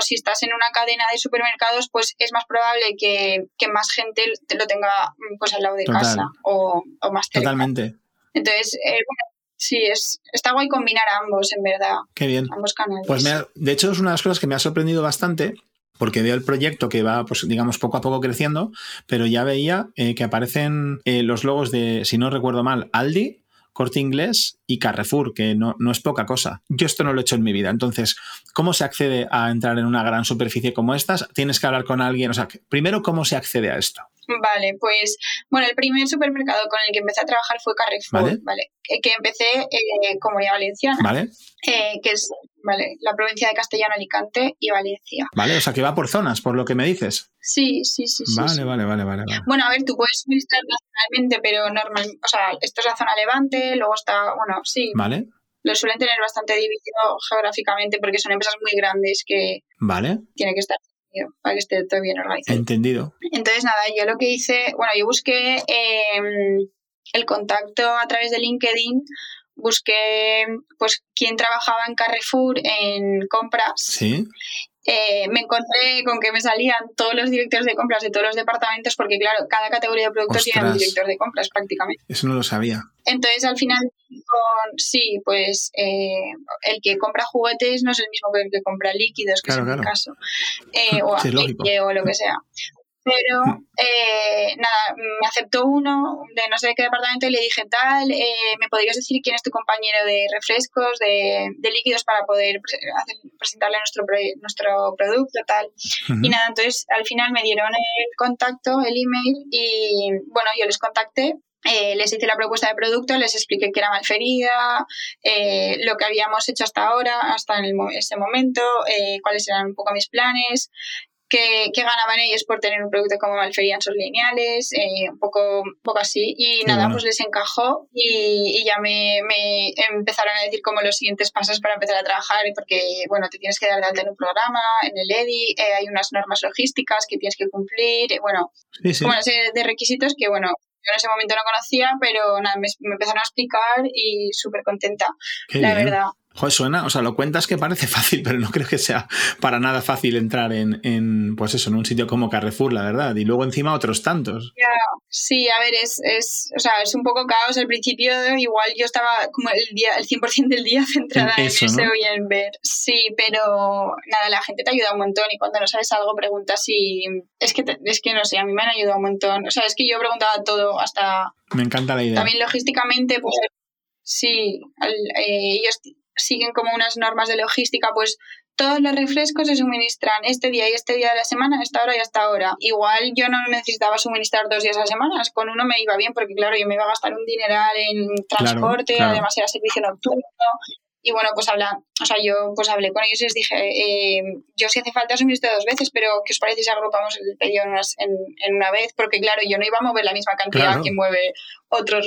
si estás en una cadena de supermercados, pues es más probable que, más gente te lo tenga pues al lado de casa o, más cerca. Totalmente. Entonces, eh, bueno, sí, es, está guay combinar ambos, en verdad. Qué bien. Ambos canales. Pues de hecho es una de las cosas que me ha sorprendido bastante porque veo el proyecto que va, pues digamos, poco a poco creciendo, pero ya veía eh, que aparecen eh, los logos de, si no recuerdo mal, Aldi, Corte Inglés y Carrefour, que no, no, es poca cosa. Yo esto no lo he hecho en mi vida. Entonces, ¿cómo se accede a entrar en una gran superficie como estas? Tienes que hablar con alguien. O sea, primero, ¿cómo se accede a esto? Vale, pues bueno, el primer supermercado con el que empecé a trabajar fue Carrefour, ¿vale? Que, empecé eh, como ya Valenciana, ¿vale? Eh, que es ¿vale? la provincia de Castellano, Alicante y Valencia. Vale, o sea que va por zonas, por lo que me dices. Sí, sí, sí. Vale, vale, vale, vale, Bueno, a ver, tú puedes visitar nacionalmente, pero normal, o sea, esto es la zona Levante, luego está, bueno, sí. Vale. Lo suelen tener bastante dividido geográficamente porque son empresas muy grandes que vale. tiene que estar para que esté todo bien organizado. Entendido. Entonces, nada, yo lo que hice, bueno, yo busqué em, el contacto a través de LinkedIn, busqué pues quién trabajaba en Carrefour en compras. Sí. Eh, me encontré con que me salían todos los directores de compras de todos los departamentos, porque claro, cada categoría de productos tiene un director de compras prácticamente. Eso no lo sabía. Entonces al final, sí, pues eh, el que compra juguetes no es el mismo que el que compra líquidos, que es en mi caso, eh, o o lo que sea. Pero eh, nada, me aceptó uno de no sé qué departamento y le dije tal, eh, ¿me podrías decir quién es tu compañero de refrescos, de, líquidos para poder presentarle nuestro, nuestro producto tal? Y nada, entonces al final me dieron el contacto, el email y bueno, yo les contacté eh, les hice la propuesta de producto, les expliqué que era malferida, eh, lo que habíamos hecho hasta ahora, hasta en ese momento, eh, cuáles eran un poco mis planes, que, ganaban ellos por tener un producto como sus lineales, eh, un, poco, poco así. Y nada, pues les encajó y, ya me, empezaron a decir como los siguientes pasos para empezar a trabajar, porque, bueno, te tienes que dar de alta en un programa, en el EDI, eh, hay unas normas logísticas que tienes que cumplir, eh, bueno, una serie de requisitos que, bueno, yo en ese momento no conocía, pero nada, me, empezaron a explicar y súper contenta, la verdad. Joder, suena, o sea, lo cuentas que parece fácil, pero no creo que sea para nada fácil entrar en, en pues eso, en un sitio como Carrefour, la verdad. Y luego encima otros tantos. Sí, a ver, es, es, o sea, es un poco caos. Al principio igual yo estaba como el día, el 100% del día centrada en, eso, y en ver. Sí, pero nada, la gente te ayuda un montón y cuando no sabes algo preguntas y es que, es que no sé, a mí me han ayudado un montón. O sea, es que yo preguntaba todo hasta... Me encanta la idea. También logísticamente, pues sí, eh, ellos siguen como unas normas de logística, pues todos los refrescos se suministran este día y este día de la semana, a esta hora y a esta hora. Igual yo no necesitaba suministrar dos días a la semana, con uno me iba bien porque claro, yo me iba a gastar un dineral en transporte, además era servicio nocturno. Y bueno, pues habla, o sea, yo pues hablé con ellos y les dije, eh, yo si hace falta suministro dos veces, pero ¿qué os parece si agrupamos el pedido en, en, una vez? Porque claro, yo no iba a mover la misma cantidad que mueve otros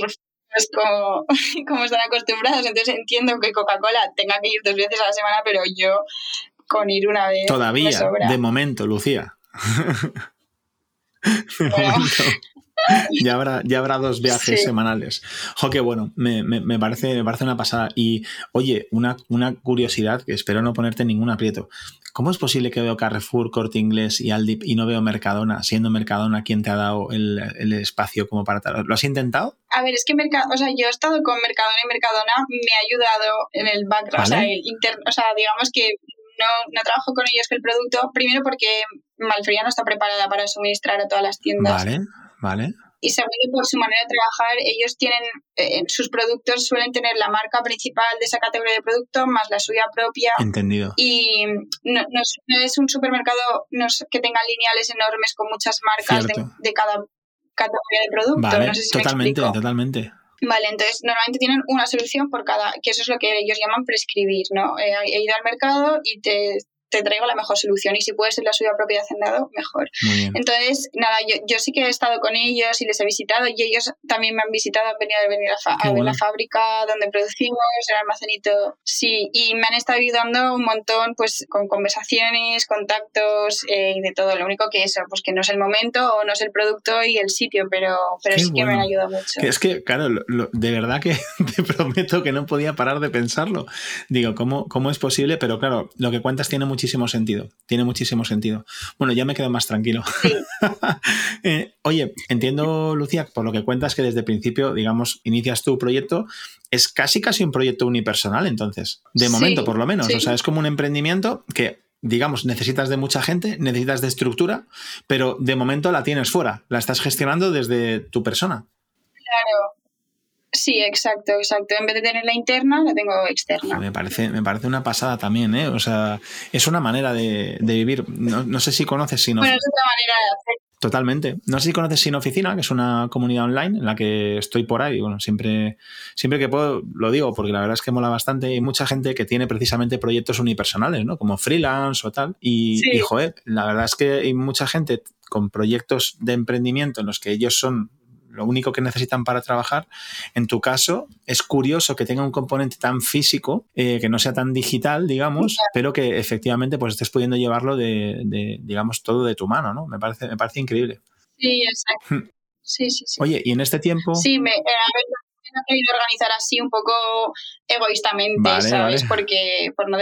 es como, como están acostumbrados. Entonces entiendo que Coca-Cola tenga que ir dos veces a la semana, pero yo con ir una vez. Todavía, de momento, Lucía. de momento. Ya habrá, ya habrá dos viajes semanales. Jo, qué bueno, me, me, parece, me parece una pasada. Y oye, una, una curiosidad que espero no ponerte ningún aprieto. ¿Cómo es posible que veo Carrefour, Corte Inglés y Aldi y no veo Mercadona, siendo Mercadona quien te ha dado el, el espacio como para tal? ¿Lo has intentado? A ver, es que Mercadona, o sea, yo he estado con Mercadona y Mercadona me ha ayudado en el background, o, sea, o sea, digamos que no, no trabajo con ellos que el producto, primero porque Malfría no está preparada para suministrar a todas las tiendas. Vale, vale y segundo por su manera de trabajar, ellos tienen, eh, sus productos suelen tener la marca principal de esa categoría de producto más la suya propia. Entendido. Y no, es, un supermercado que tenga lineales enormes con muchas marcas de, cada categoría de producto. Vale, totalmente, totalmente. Vale, entonces normalmente tienen una solución por cada, que eso es lo que ellos llaman prescribir, ¿no? Eh, he ido al mercado y te, te traigo la mejor solución y si puede ser la suya propia de hacendado, mejor. Entonces, nada, yo, yo sí que he estado con ellos y les he visitado y ellos también me han visitado, han venido a, venir a, ver la fábrica donde producimos, el almacenito, sí, y me han estado ayudando un montón pues con conversaciones, contactos eh, y de todo. Lo único que eso, pues que no es el momento o no es el producto y el sitio, pero, pero sí que me han ayudado mucho. es que, claro, de verdad que te prometo que no podía parar de pensarlo. Digo, ¿cómo, ¿cómo es posible? Pero claro, lo que cuentas tiene muchísimo sentido. Tiene muchísimo sentido. Bueno, ya me quedo más tranquilo. Eh, oye, entiendo, Lucía, por lo que cuentas que desde el principio, digamos, inicias tu proyecto, es casi casi un proyecto unipersonal, entonces. De momento, por lo menos. O sea, es como un emprendimiento que digamos, necesitas de mucha gente, necesitas de estructura, pero de momento la tienes fuera, la estás gestionando desde tu persona. Claro, Sí, exacto, exacto. En vez de tenerla interna, la tengo externa. Me parece, me parece una pasada también, ¿eh? O sea, es una manera de, vivir. No, sé si conoces sino. Bueno, es otra manera de hacer. Totalmente. No sé si conoces Sin Oficina, que es una comunidad online en la que estoy por ahí. Bueno, siempre, siempre que puedo lo digo, porque la verdad es que mola bastante. Hay mucha gente que tiene precisamente proyectos unipersonales, ¿no? Como freelance o tal. Y, y joder, la verdad es que hay mucha gente con proyectos de emprendimiento en los que ellos son lo único que necesitan para trabajar. En tu caso, es curioso que tenga un componente tan físico, eh, que no sea tan digital, digamos, pero que efectivamente pues estés pudiendo llevarlo de, digamos, todo de tu mano, ¿no? Me parece, me parece increíble. Sí, exacto. Hmm. Sí, sí, sí. Oye, y en este tiempo... Sí, me, he querido organizar así un poco egoístamente, ¿sabes? Porque por no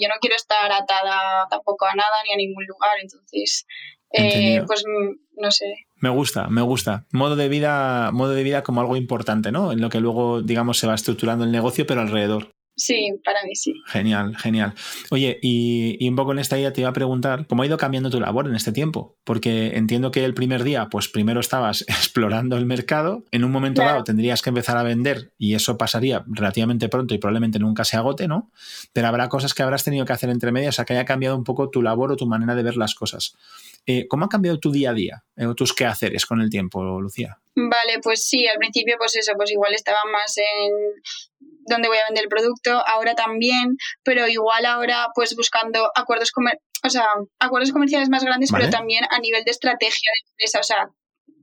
yo no quiero estar atada tampoco a nada ni a ningún lugar, entonces, eh, pues mm, no sé, me gusta, me gusta. Modo de vida, modo de vida como algo importante, ¿no? En lo que luego, digamos, se va estructurando el negocio, pero alrededor. Sí, para mí sí. Genial, genial. Oye, y, un poco en esta idea te iba a preguntar, ¿cómo ha ido cambiando tu labor en este tiempo? Porque entiendo que el primer día, pues primero estabas explorando el mercado, en un momento dado tendrías que empezar a vender y eso pasaría relativamente pronto y probablemente nunca se agote, ¿no? Pero habrá cosas que habrás tenido que hacer entre medias, o sea, que haya cambiado un poco tu labor o tu manera de ver las cosas. Eh, ¿Cómo ha cambiado tu día a día eh, o tus quehaceres con el tiempo, Lucía? Vale, pues sí, al principio pues eso, pues igual estaba más en dónde voy a vender el producto, ahora también, pero igual ahora pues buscando acuerdos o sea, acuerdos comerciales más grandes, pero también a nivel de estrategia de empresa, o sea,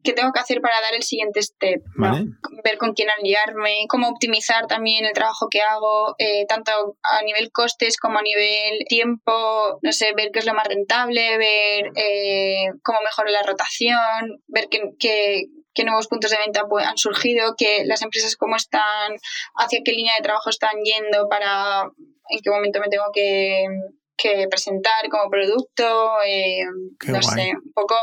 qué tengo que hacer para dar el siguiente step, ver con quién aliarme, cómo optimizar también el trabajo que hago, eh, tanto a nivel costes como a nivel tiempo, no sé, ver qué es lo más rentable, ver eh, cómo mejora la rotación, ver qué, qué, nuevos puntos de venta han surgido, que las empresas cómo están, hacia qué línea de trabajo están yendo para en qué momento me tengo que, presentar como producto, eh, no sé, un poco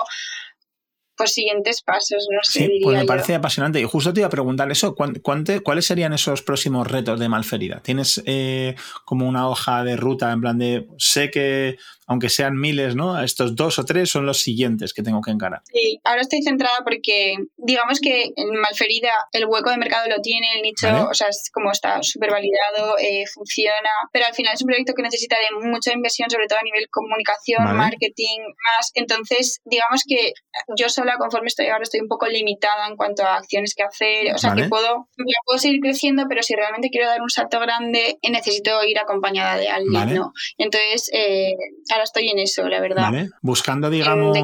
siguientes pasos, no sé. Sí, pues me parece apasionante. Y justo te iba a preguntar eso, ¿cuáles serían esos próximos retos de Malferida? ¿Tienes eh, como una hoja de ruta en plan de, sé que aunque sean miles, ¿no? Estos dos o tres son los siguientes que tengo que encarar. Sí, ahora estoy centrada porque digamos que en Malferida el hueco de mercado lo tiene, el nicho, o sea, es como está súper validado, eh, funciona, pero al final es un proyecto que necesita de mucha inversión, sobre todo a nivel comunicación, marketing, más. Entonces, digamos que yo sola, conforme estoy ahora, estoy un poco limitada en cuanto a acciones que hacer, o sea, que puedo, puedo seguir creciendo, pero si realmente quiero dar un salto grande, necesito ir acompañada de alguien, ¿no? Entonces, eh, ahora estoy en eso, la verdad. Buscando, digamos,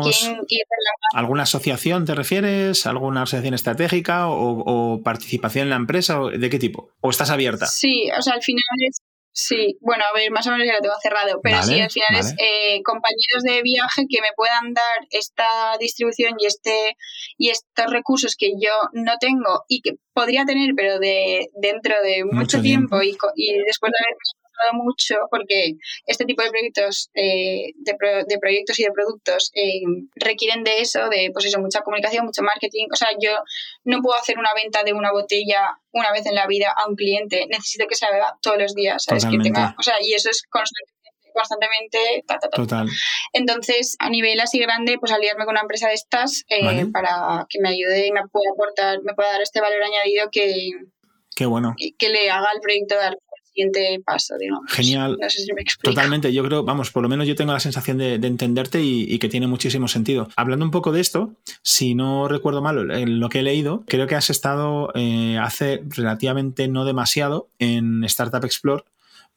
alguna asociación, ¿te refieres? ¿Alguna asociación estratégica o, participación en la empresa? ¿De qué tipo? ¿O estás abierta? Sí, o sea, al final es Sí, bueno, a ver, más o menos ya lo tengo cerrado, pero sí, al final es eh, compañeros de viaje que me puedan dar esta distribución y este y estos recursos que yo no tengo y que podría tener, pero de dentro de mucho, tiempo, Y, y después de haber mucho porque este tipo de proyectos, eh, de, proyectos y de productos eh, requieren de eso, de pues eso, mucha comunicación, mucho marketing. O sea, yo no puedo hacer una venta de una botella una vez en la vida a un cliente, necesito que se haga todos los días, ¿sabes? Que tenga, o sea, y eso es constantemente Total. Entonces, a nivel así grande, pues aliarme con una empresa de estas eh, para que me ayude y me pueda aportar, me pueda dar este valor añadido que, Qué bueno. que le haga al proyecto paso, digamos. Genial. Totalmente. Yo creo, vamos, por lo menos yo tengo la sensación de, entenderte y, que tiene muchísimo sentido. Hablando un poco de esto, si no recuerdo mal en lo que he leído, creo que has estado eh, hace relativamente no demasiado en Startup Explore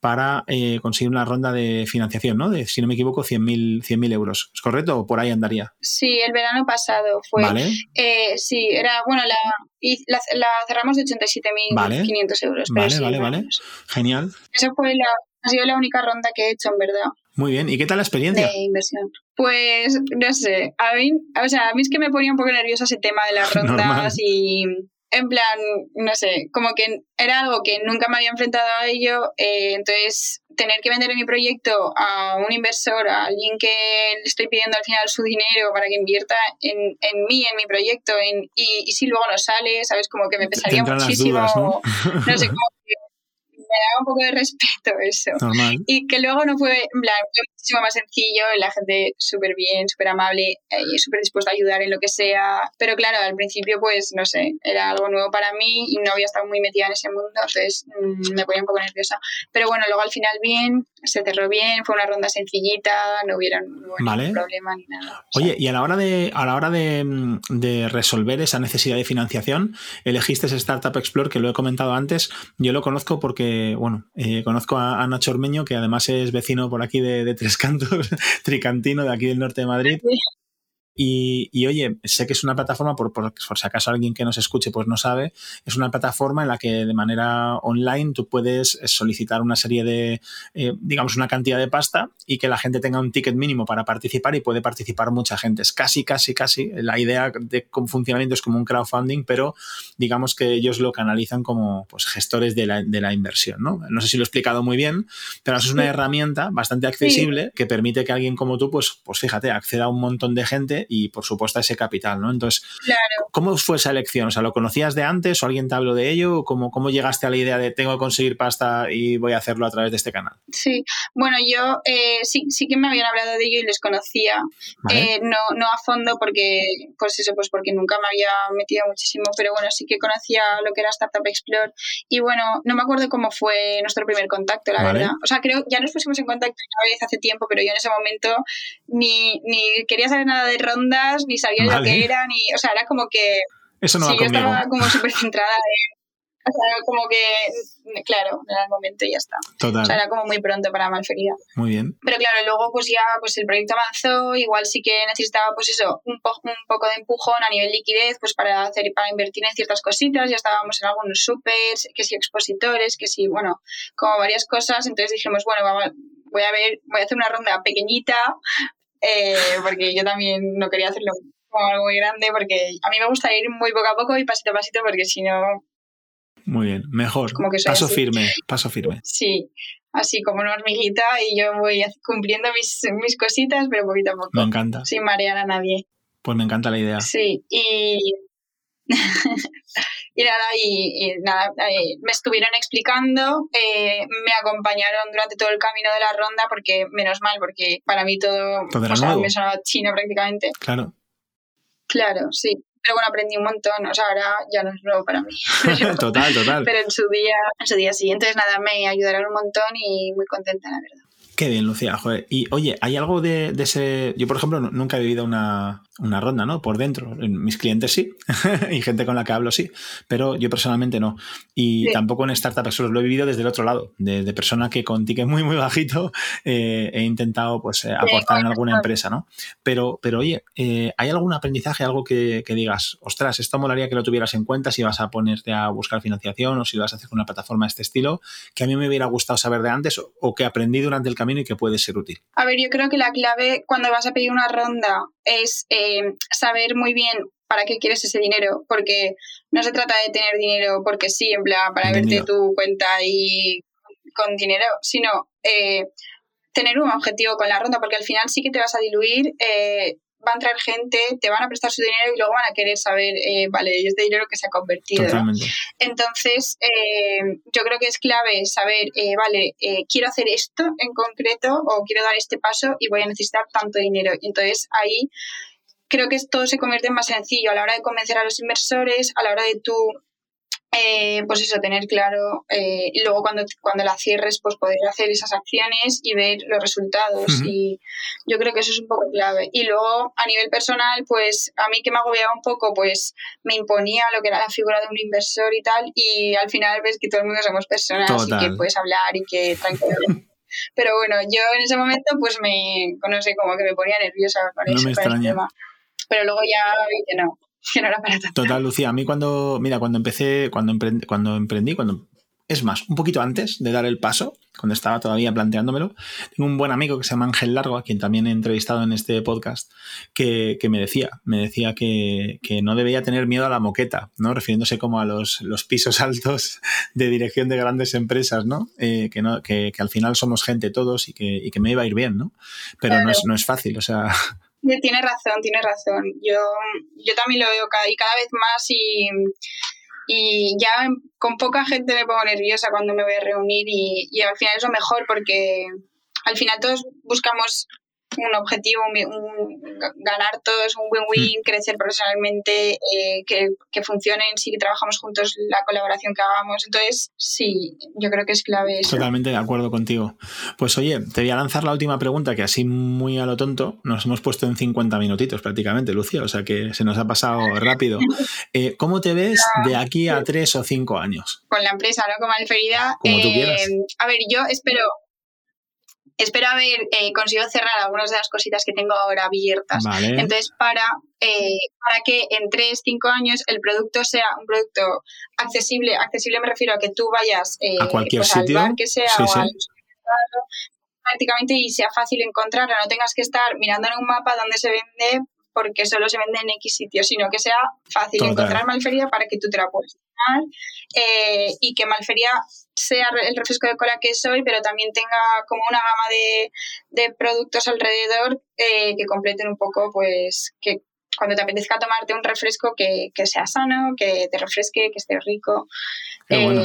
para eh, conseguir una ronda de financiación, ¿no? De, si no me equivoco, 100.000 euros. ¿Es correcto o por ahí andaría? Sí, el verano pasado fue. Vale. Eh, sí, era, bueno, la, la, cerramos de 87.500 vale. euros. Vale, vale, vale. Genial. Esa fue la, ha sido la única ronda que he hecho, en verdad. Muy bien. ¿Y qué tal la experiencia? De inversión. Pues, no sé, a mí, o sea, a mí es que me ponía un poco nerviosa ese tema de las rondas y en plan, no sé, como que era algo que nunca me había enfrentado a ello, eh, entonces tener que vender mi proyecto a un inversor, a alguien que le estoy pidiendo al final su dinero para que invierta en, en mí, en mi proyecto, en, y, y, si luego no sale, ¿sabes? Como que me pesaría muchísimo. ¿no? no sé, como me daba un poco de respeto eso. Y que luego no fue, en plan, fue muchísimo más sencillo, la gente súper bien, súper amable, eh, súper dispuesta a ayudar en lo que sea. Pero claro, al principio, pues, no sé, era algo nuevo para mí y no había estado muy metida en ese mundo, entonces mm, me ponía un poco nerviosa. Pero bueno, luego al final bien, se cerró bien, fue una ronda sencillita, no hubiera ningún problema ni nada. Oye, y a la hora de, a la hora de, de, resolver esa necesidad de financiación, elegiste ese Startup Explore que lo he comentado antes. Yo lo conozco porque, bueno, eh, conozco a, Nacho Ormeño, que además es vecino por aquí de, de Tres Cantos, tricantino de aquí del norte de Madrid. Y, oye, sé que es una plataforma, por, por, si acaso alguien que nos escuche pues no sabe, es una plataforma en la que de manera online tú puedes eh, solicitar una serie de, eh, digamos, una cantidad de pasta y que la gente tenga un ticket mínimo para participar y puede participar mucha gente. Es casi, casi, casi, la idea de funcionamiento es como un crowdfunding, pero digamos que ellos lo canalizan como pues, gestores de la, de la inversión. ¿no? no sé si lo he explicado muy bien, pero es una herramienta bastante accesible que permite que alguien como tú, pues, pues fíjate, acceda a un montón de gente y por supuesto ese capital, ¿no? Entonces, ¿cómo fue esa elección? O sea, ¿lo conocías de antes o alguien te habló de ello? ¿Cómo, ¿Cómo llegaste a la idea de tengo que conseguir pasta y voy a hacerlo a través de este canal? Sí, bueno, yo eh, sí, sí que me habían hablado de ello y les conocía, eh, no, no a fondo porque, pues eso, pues porque nunca me había metido muchísimo, pero bueno, sí que conocía lo que era Startup Explore y bueno, no me acuerdo cómo fue nuestro primer contacto, la verdad. O sea, creo, ya nos pusimos en contacto una vez hace tiempo, pero yo en ese momento ni, ni quería saber nada de rondas, ni sabía lo que era, ni, o sea, era como que... Eso no sí, yo estaba como súper centrada en... O sea, como que, claro, en el momento ya está. Total. O sea, era como muy pronto para Malferida. Muy bien. Pero claro, luego pues ya pues el proyecto avanzó, igual sí que necesitaba pues eso, un, un poco de empujón a nivel liquidez pues para hacer para invertir en ciertas cositas, ya estábamos en algunos supers, que sí expositores, que sí, bueno, como varias cosas, entonces dijimos, bueno, vamos, voy a ver, voy a hacer una ronda pequeñita eh, porque yo también no quería hacerlo como algo muy grande, porque a mí me gusta ir muy poco a poco y pasito a pasito, porque si no... Muy bien, mejor. paso firme, paso firme. Sí, así como una hormiguita y yo voy cumpliendo mis, mis cositas, pero poquito a poco. Me encanta. Sin marear a nadie. Pues me encanta la idea. Sí, y y nada, y, nada eh, me estuvieron explicando, eh, me acompañaron durante todo el camino de la ronda, porque menos mal, porque para mí todo, me sonaba chino prácticamente. Claro. Claro, sí. Pero bueno, aprendí un montón, o sea, ahora ya no es nuevo para mí. total, total. Pero en su día, en su día sí. Entonces nada, me ayudaron un montón y muy contenta, la verdad. Qué bien, Lucía, joder. Y oye, ¿hay algo de, de ese...? Yo, por ejemplo, nunca he vivido una, una ronda, ¿no? Por dentro. Mis clientes sí, y gente con la que hablo sí, pero yo personalmente no. Y tampoco en Startup Explorers lo he vivido desde el otro lado, de, persona que con ticket muy, muy bajito eh, he intentado pues eh, aportar en alguna empresa, ¿no? Pero, pero oye, eh, ¿hay algún aprendizaje, algo que, digas, ostras, esto molaría que lo tuvieras en cuenta si vas a ponerte a buscar financiación o si vas a hacer una plataforma de este estilo, que a mí me hubiera gustado saber de antes o que aprendí durante el camino y que puede ser útil? A ver, yo creo que la clave cuando vas a pedir una ronda es eh, saber muy bien para qué quieres ese dinero, porque no se trata de tener dinero porque sí, en plan, para verte tu cuenta y con dinero, sino eh, tener un objetivo con la ronda, porque al final sí que te vas a diluir, eh, va a entrar gente, te van a prestar su dinero y luego van a querer saber, vale, este dinero que se ha convertido. Entonces, yo creo que es clave saber, vale, quiero hacer esto en concreto o quiero dar este paso y voy a necesitar tanto dinero. Y entonces ahí creo que todo se convierte en más sencillo a la hora de convencer a los inversores, a la hora de tú eh, pues eso, tener claro, eh, y luego cuando, cuando la cierres, pues poder hacer esas acciones y ver los resultados. Y yo creo que eso es un poco clave. Y luego, a nivel personal, pues a mí que me agobiaba un poco, pues me imponía lo que era la figura de un inversor y tal, y al final ves que todo el mundo somos personas y que puedes hablar y que tranquilamente. Pero bueno, yo en ese momento, pues me, no sé, como que me ponía nerviosa con no eso, me. Pero luego ya vi que no que no era para tanto. Total, Lucía, a mí cuando, mira, cuando empecé, cuando emprendí, cuando emprendí, cuando es más, un poquito antes de dar el paso, cuando estaba todavía planteándomelo, tengo un buen amigo que se llama Ángel Largo, a quien también he entrevistado en este podcast, que, me decía, me decía que, no debía tener miedo a la moqueta, ¿no? Refiriéndose como a los, los pisos altos de dirección de grandes empresas, ¿no? Eh, que, ¿no? Que, al final somos gente todos y que, y que me iba a ir bien, ¿no? Pero no, es, no es fácil, o sea, tiene razón, tiene razón. Yo, yo también lo veo cada, y cada vez más y, y ya con poca gente me pongo nerviosa cuando me voy a reunir y, y al final es lo mejor porque al final todos buscamos un objetivo, un, ganar todos, un win-win, mm. crecer profesionalmente, eh, que, que funcione si trabajamos juntos la colaboración que hagamos. Entonces, sí, yo creo que es clave eso. Totalmente de acuerdo contigo. Pues oye, te voy a lanzar la última pregunta, que así muy a lo tonto, nos hemos puesto en 50 minutitos prácticamente, Lucía, o sea que se nos ha pasado rápido. Eh, ¿Cómo te ves de aquí a tres o cinco años? Con la empresa, ¿no? Como Alferida. Como tú quieras. Eh, a ver, yo espero espero haber eh, conseguido cerrar algunas de las cositas que tengo ahora abiertas. Entonces, para, eh, para que en 3, 5 años el producto sea un producto accesible, accesible me refiero a que tú vayas eh, a cualquier pues, sitio, que sea o al prácticamente y sea fácil encontrarla, no tengas que estar mirando en un mapa donde se vende porque solo se vende en X sitios, sino que sea fácil encontrar Malferia para que tú te la puedas tomar eh, y que Malferia sea el refresco de cola que soy, pero también tenga como una gama de, de productos alrededor eh, que completen un poco, pues, que cuando te apetezca tomarte un refresco que, que sea sano, que te refresque, que esté rico. Eh, bueno,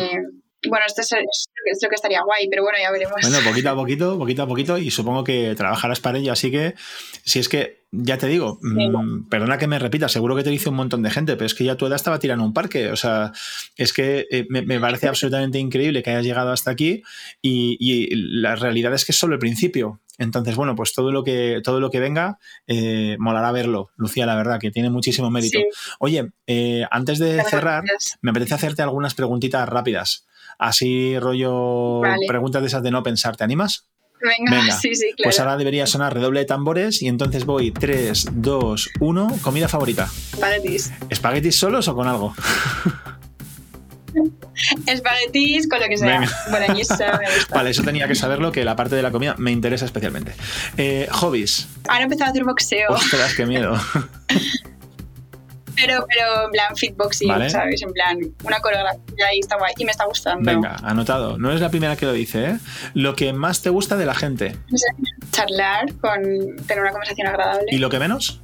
esto es, lo que estaría guay, pero bueno, ya veremos. Bueno, poquito a poquito, poquito a poquito, y supongo que trabajarás para ello. Así que, si es que, ya te digo, mm, perdona que me repita, seguro que te dice un montón de gente, pero es que ya tu edad estaba tirando un parque. O sea, es que eh, me, parece absolutamente increíble que hayas llegado hasta aquí, y, la realidad es que es solo el principio. Entonces, bueno, pues todo lo que, todo lo que venga, eh, molará verlo, Lucía, la verdad, que tiene muchísimo mérito. Oye, eh, antes de cerrar, me apetece hacerte algunas preguntitas rápidas. Así rollo preguntas de esas de no pensar. ¿Te animas? Venga, sí, sí, claro. Pues ahora debería sonar redoble de tambores y entonces voy 3, 2, 1. ¿Comida favorita? Espaguetis. ¿Espaguetis solos o con algo? Espaguetis con lo que sea. Vale, eso tenía que saberlo, que la parte de la comida me interesa especialmente. Eh, hobbies. Ahora he empezado a hacer boxeo. Ostras, qué miedo. Pero, pero en plan fitboxing, ¿sabes? En plan, una coreografía y está guay. Y me está gustando. Venga, anotado. No es la primera que lo dice, ¿eh? Lo que más te gusta de la gente. Charlar, con tener una conversación agradable. ¿Y lo que menos?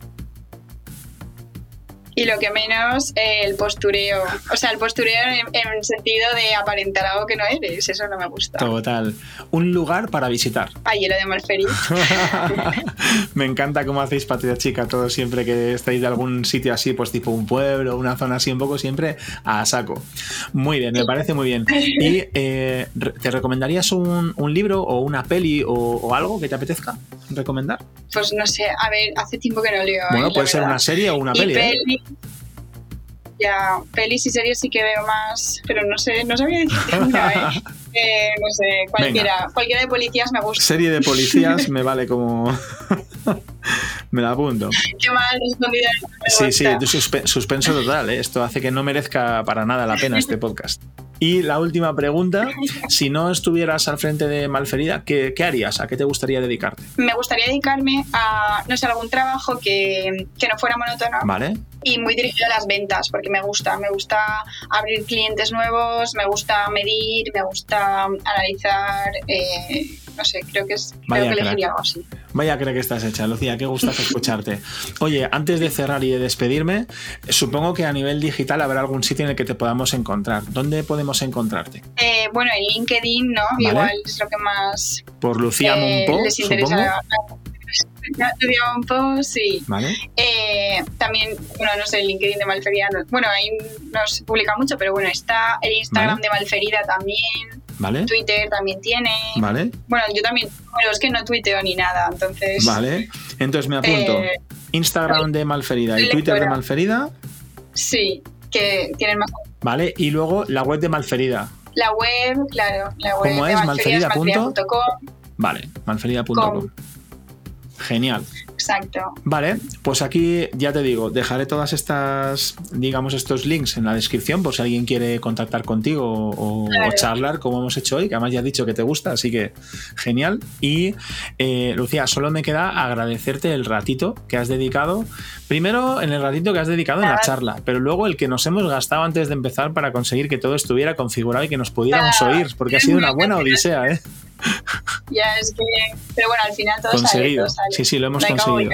Y lo que menos eh, el postureo. O sea, el postureo en, el sentido de aparentar algo que no eres. Eso no me gusta. Total. Un lugar para visitar. Ay, lo de Malferi. me encanta cómo hacéis patria chica todos siempre que estáis de algún sitio así, pues tipo un pueblo, una zona así un poco siempre a saco. Muy bien, me parece muy bien. ¿Y eh, te recomendarías un, libro o una peli o, algo que te apetezca recomendar? Pues no sé, a ver, hace tiempo que no leo. Bueno, puede ser una serie o una peli. peli ya, pelis y series sí que veo más, pero no sé, no sabía decirte una, ¿eh? ¿eh? no sé, cualquiera, cualquiera de policías me gusta. Serie de policías me vale como... me la apunto. Qué mal respondida. Sí, sí, suspenso total, ¿eh? esto hace que no merezca para nada la pena este podcast. Y la última pregunta, si no estuvieras al frente de Malferida, ¿qué, ¿qué, harías? ¿A qué te gustaría dedicarte? Me gustaría dedicarme a, no sé, algún trabajo que, que no fuera monótono. Vale. Y muy dirigido a las ventas, porque me gusta. Me gusta abrir clientes nuevos, me gusta medir, me gusta analizar. Eh, no sé, creo que, es, creo que elegiría algo así. Vaya, creo que estás hecha, Lucía, qué gusto escucharte. Oye, antes de cerrar y de despedirme, supongo que a nivel digital habrá algún sitio en el que te podamos encontrar. ¿Dónde podemos encontrarte? Eh, bueno, en LinkedIn, ¿no? Igual es lo que más por Lucía eh, les interesa. Tuiteaba un post, sí. Vale. Eh, también, bueno, no sé, el LinkedIn de Malferida, bueno, ahí no se publica mucho, pero bueno, está el Instagram de Malferida también. Vale. Twitter también tiene. Vale. Bueno, yo también, bueno, es que no tuiteo ni nada, entonces. Vale. Entonces me apunto. Eh, Instagram de Malferida y Twitter de. Malferida. Sí, que tienen más. Vale. Y luego la web de Malferida. La web, claro, la web ¿Cómo de es? Malferida Malferida malferida.com, Vale. Malferida.com. Genial. exacto. Vale, pues aquí ya te digo, dejaré todas estas, digamos, estos links en la descripción por si alguien quiere contactar contigo o, charlar como hemos hecho hoy, que además ya has dicho que te gusta, así que genial. Y eh, Lucía, solo me queda agradecerte el ratito que has dedicado, primero en el ratito que has dedicado en la charla, pero luego el que nos hemos gastado antes de empezar para conseguir que todo estuviera configurado y que nos pudiéramos oír, porque ha sido una buena odisea, ¿eh? Ya es que. Pero bueno, al final todo sale. conseguido. todo sale. Sí, sí, lo hemos No conseguido.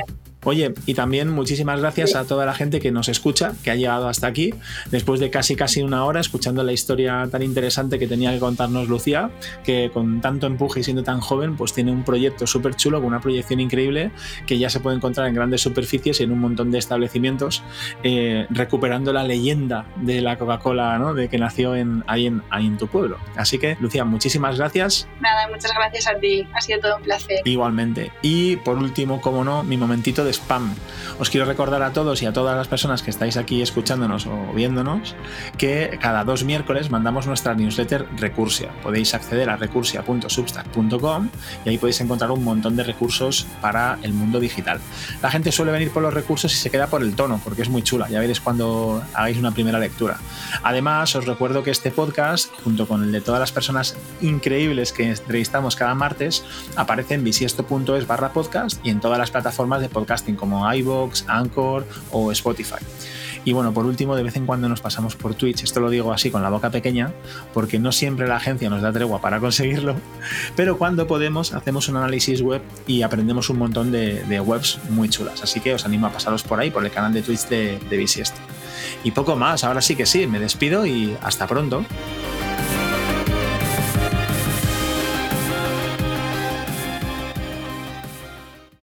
Oye, y también muchísimas gracias a toda la gente que nos escucha, que ha llegado hasta aquí, después de casi casi una hora escuchando la historia tan interesante que tenía que contarnos Lucía, que con tanto empuje y siendo tan joven, pues tiene un proyecto súper chulo, con una proyección increíble, que ya se puede encontrar en grandes superficies y en un montón de establecimientos, eh, recuperando la leyenda de la Coca-Cola, ¿no? De que nació en, ahí, en, ahí en tu pueblo. Así que, Lucía, muchísimas gracias. Nada, muchas gracias a ti. Ha sido todo un placer. Igualmente. Y por último, como no, mi momentito de Os quiero recordar a todos y a todas las personas que estáis aquí escuchándonos o viéndonos que cada dos miércoles mandamos nuestra newsletter Recursia. Podéis acceder a recursia.substack.com y ahí podéis encontrar un montón de recursos para el mundo digital. La gente suele venir por los recursos y se queda por el tono, porque es muy chula. Ya veréis cuando hagáis una primera lectura. Además, os recuerdo que este podcast, junto con el de todas las personas increíbles que entrevistamos cada martes, aparece en bisiesto.es barra podcast y en todas las plataformas de como iVoox, Anchor o Spotify. Y bueno, por último, de vez en cuando nos pasamos por Twitch. Esto lo digo así con la boca pequeña, porque no siempre la agencia nos da tregua para conseguirlo, pero cuando podemos hacemos un análisis web y aprendemos un montón de, de webs muy chulas. Así que os animo a pasaros por ahí, por el canal de Twitch de, de Bisiesto. Y poco más, ahora sí que sí, me despido y hasta pronto.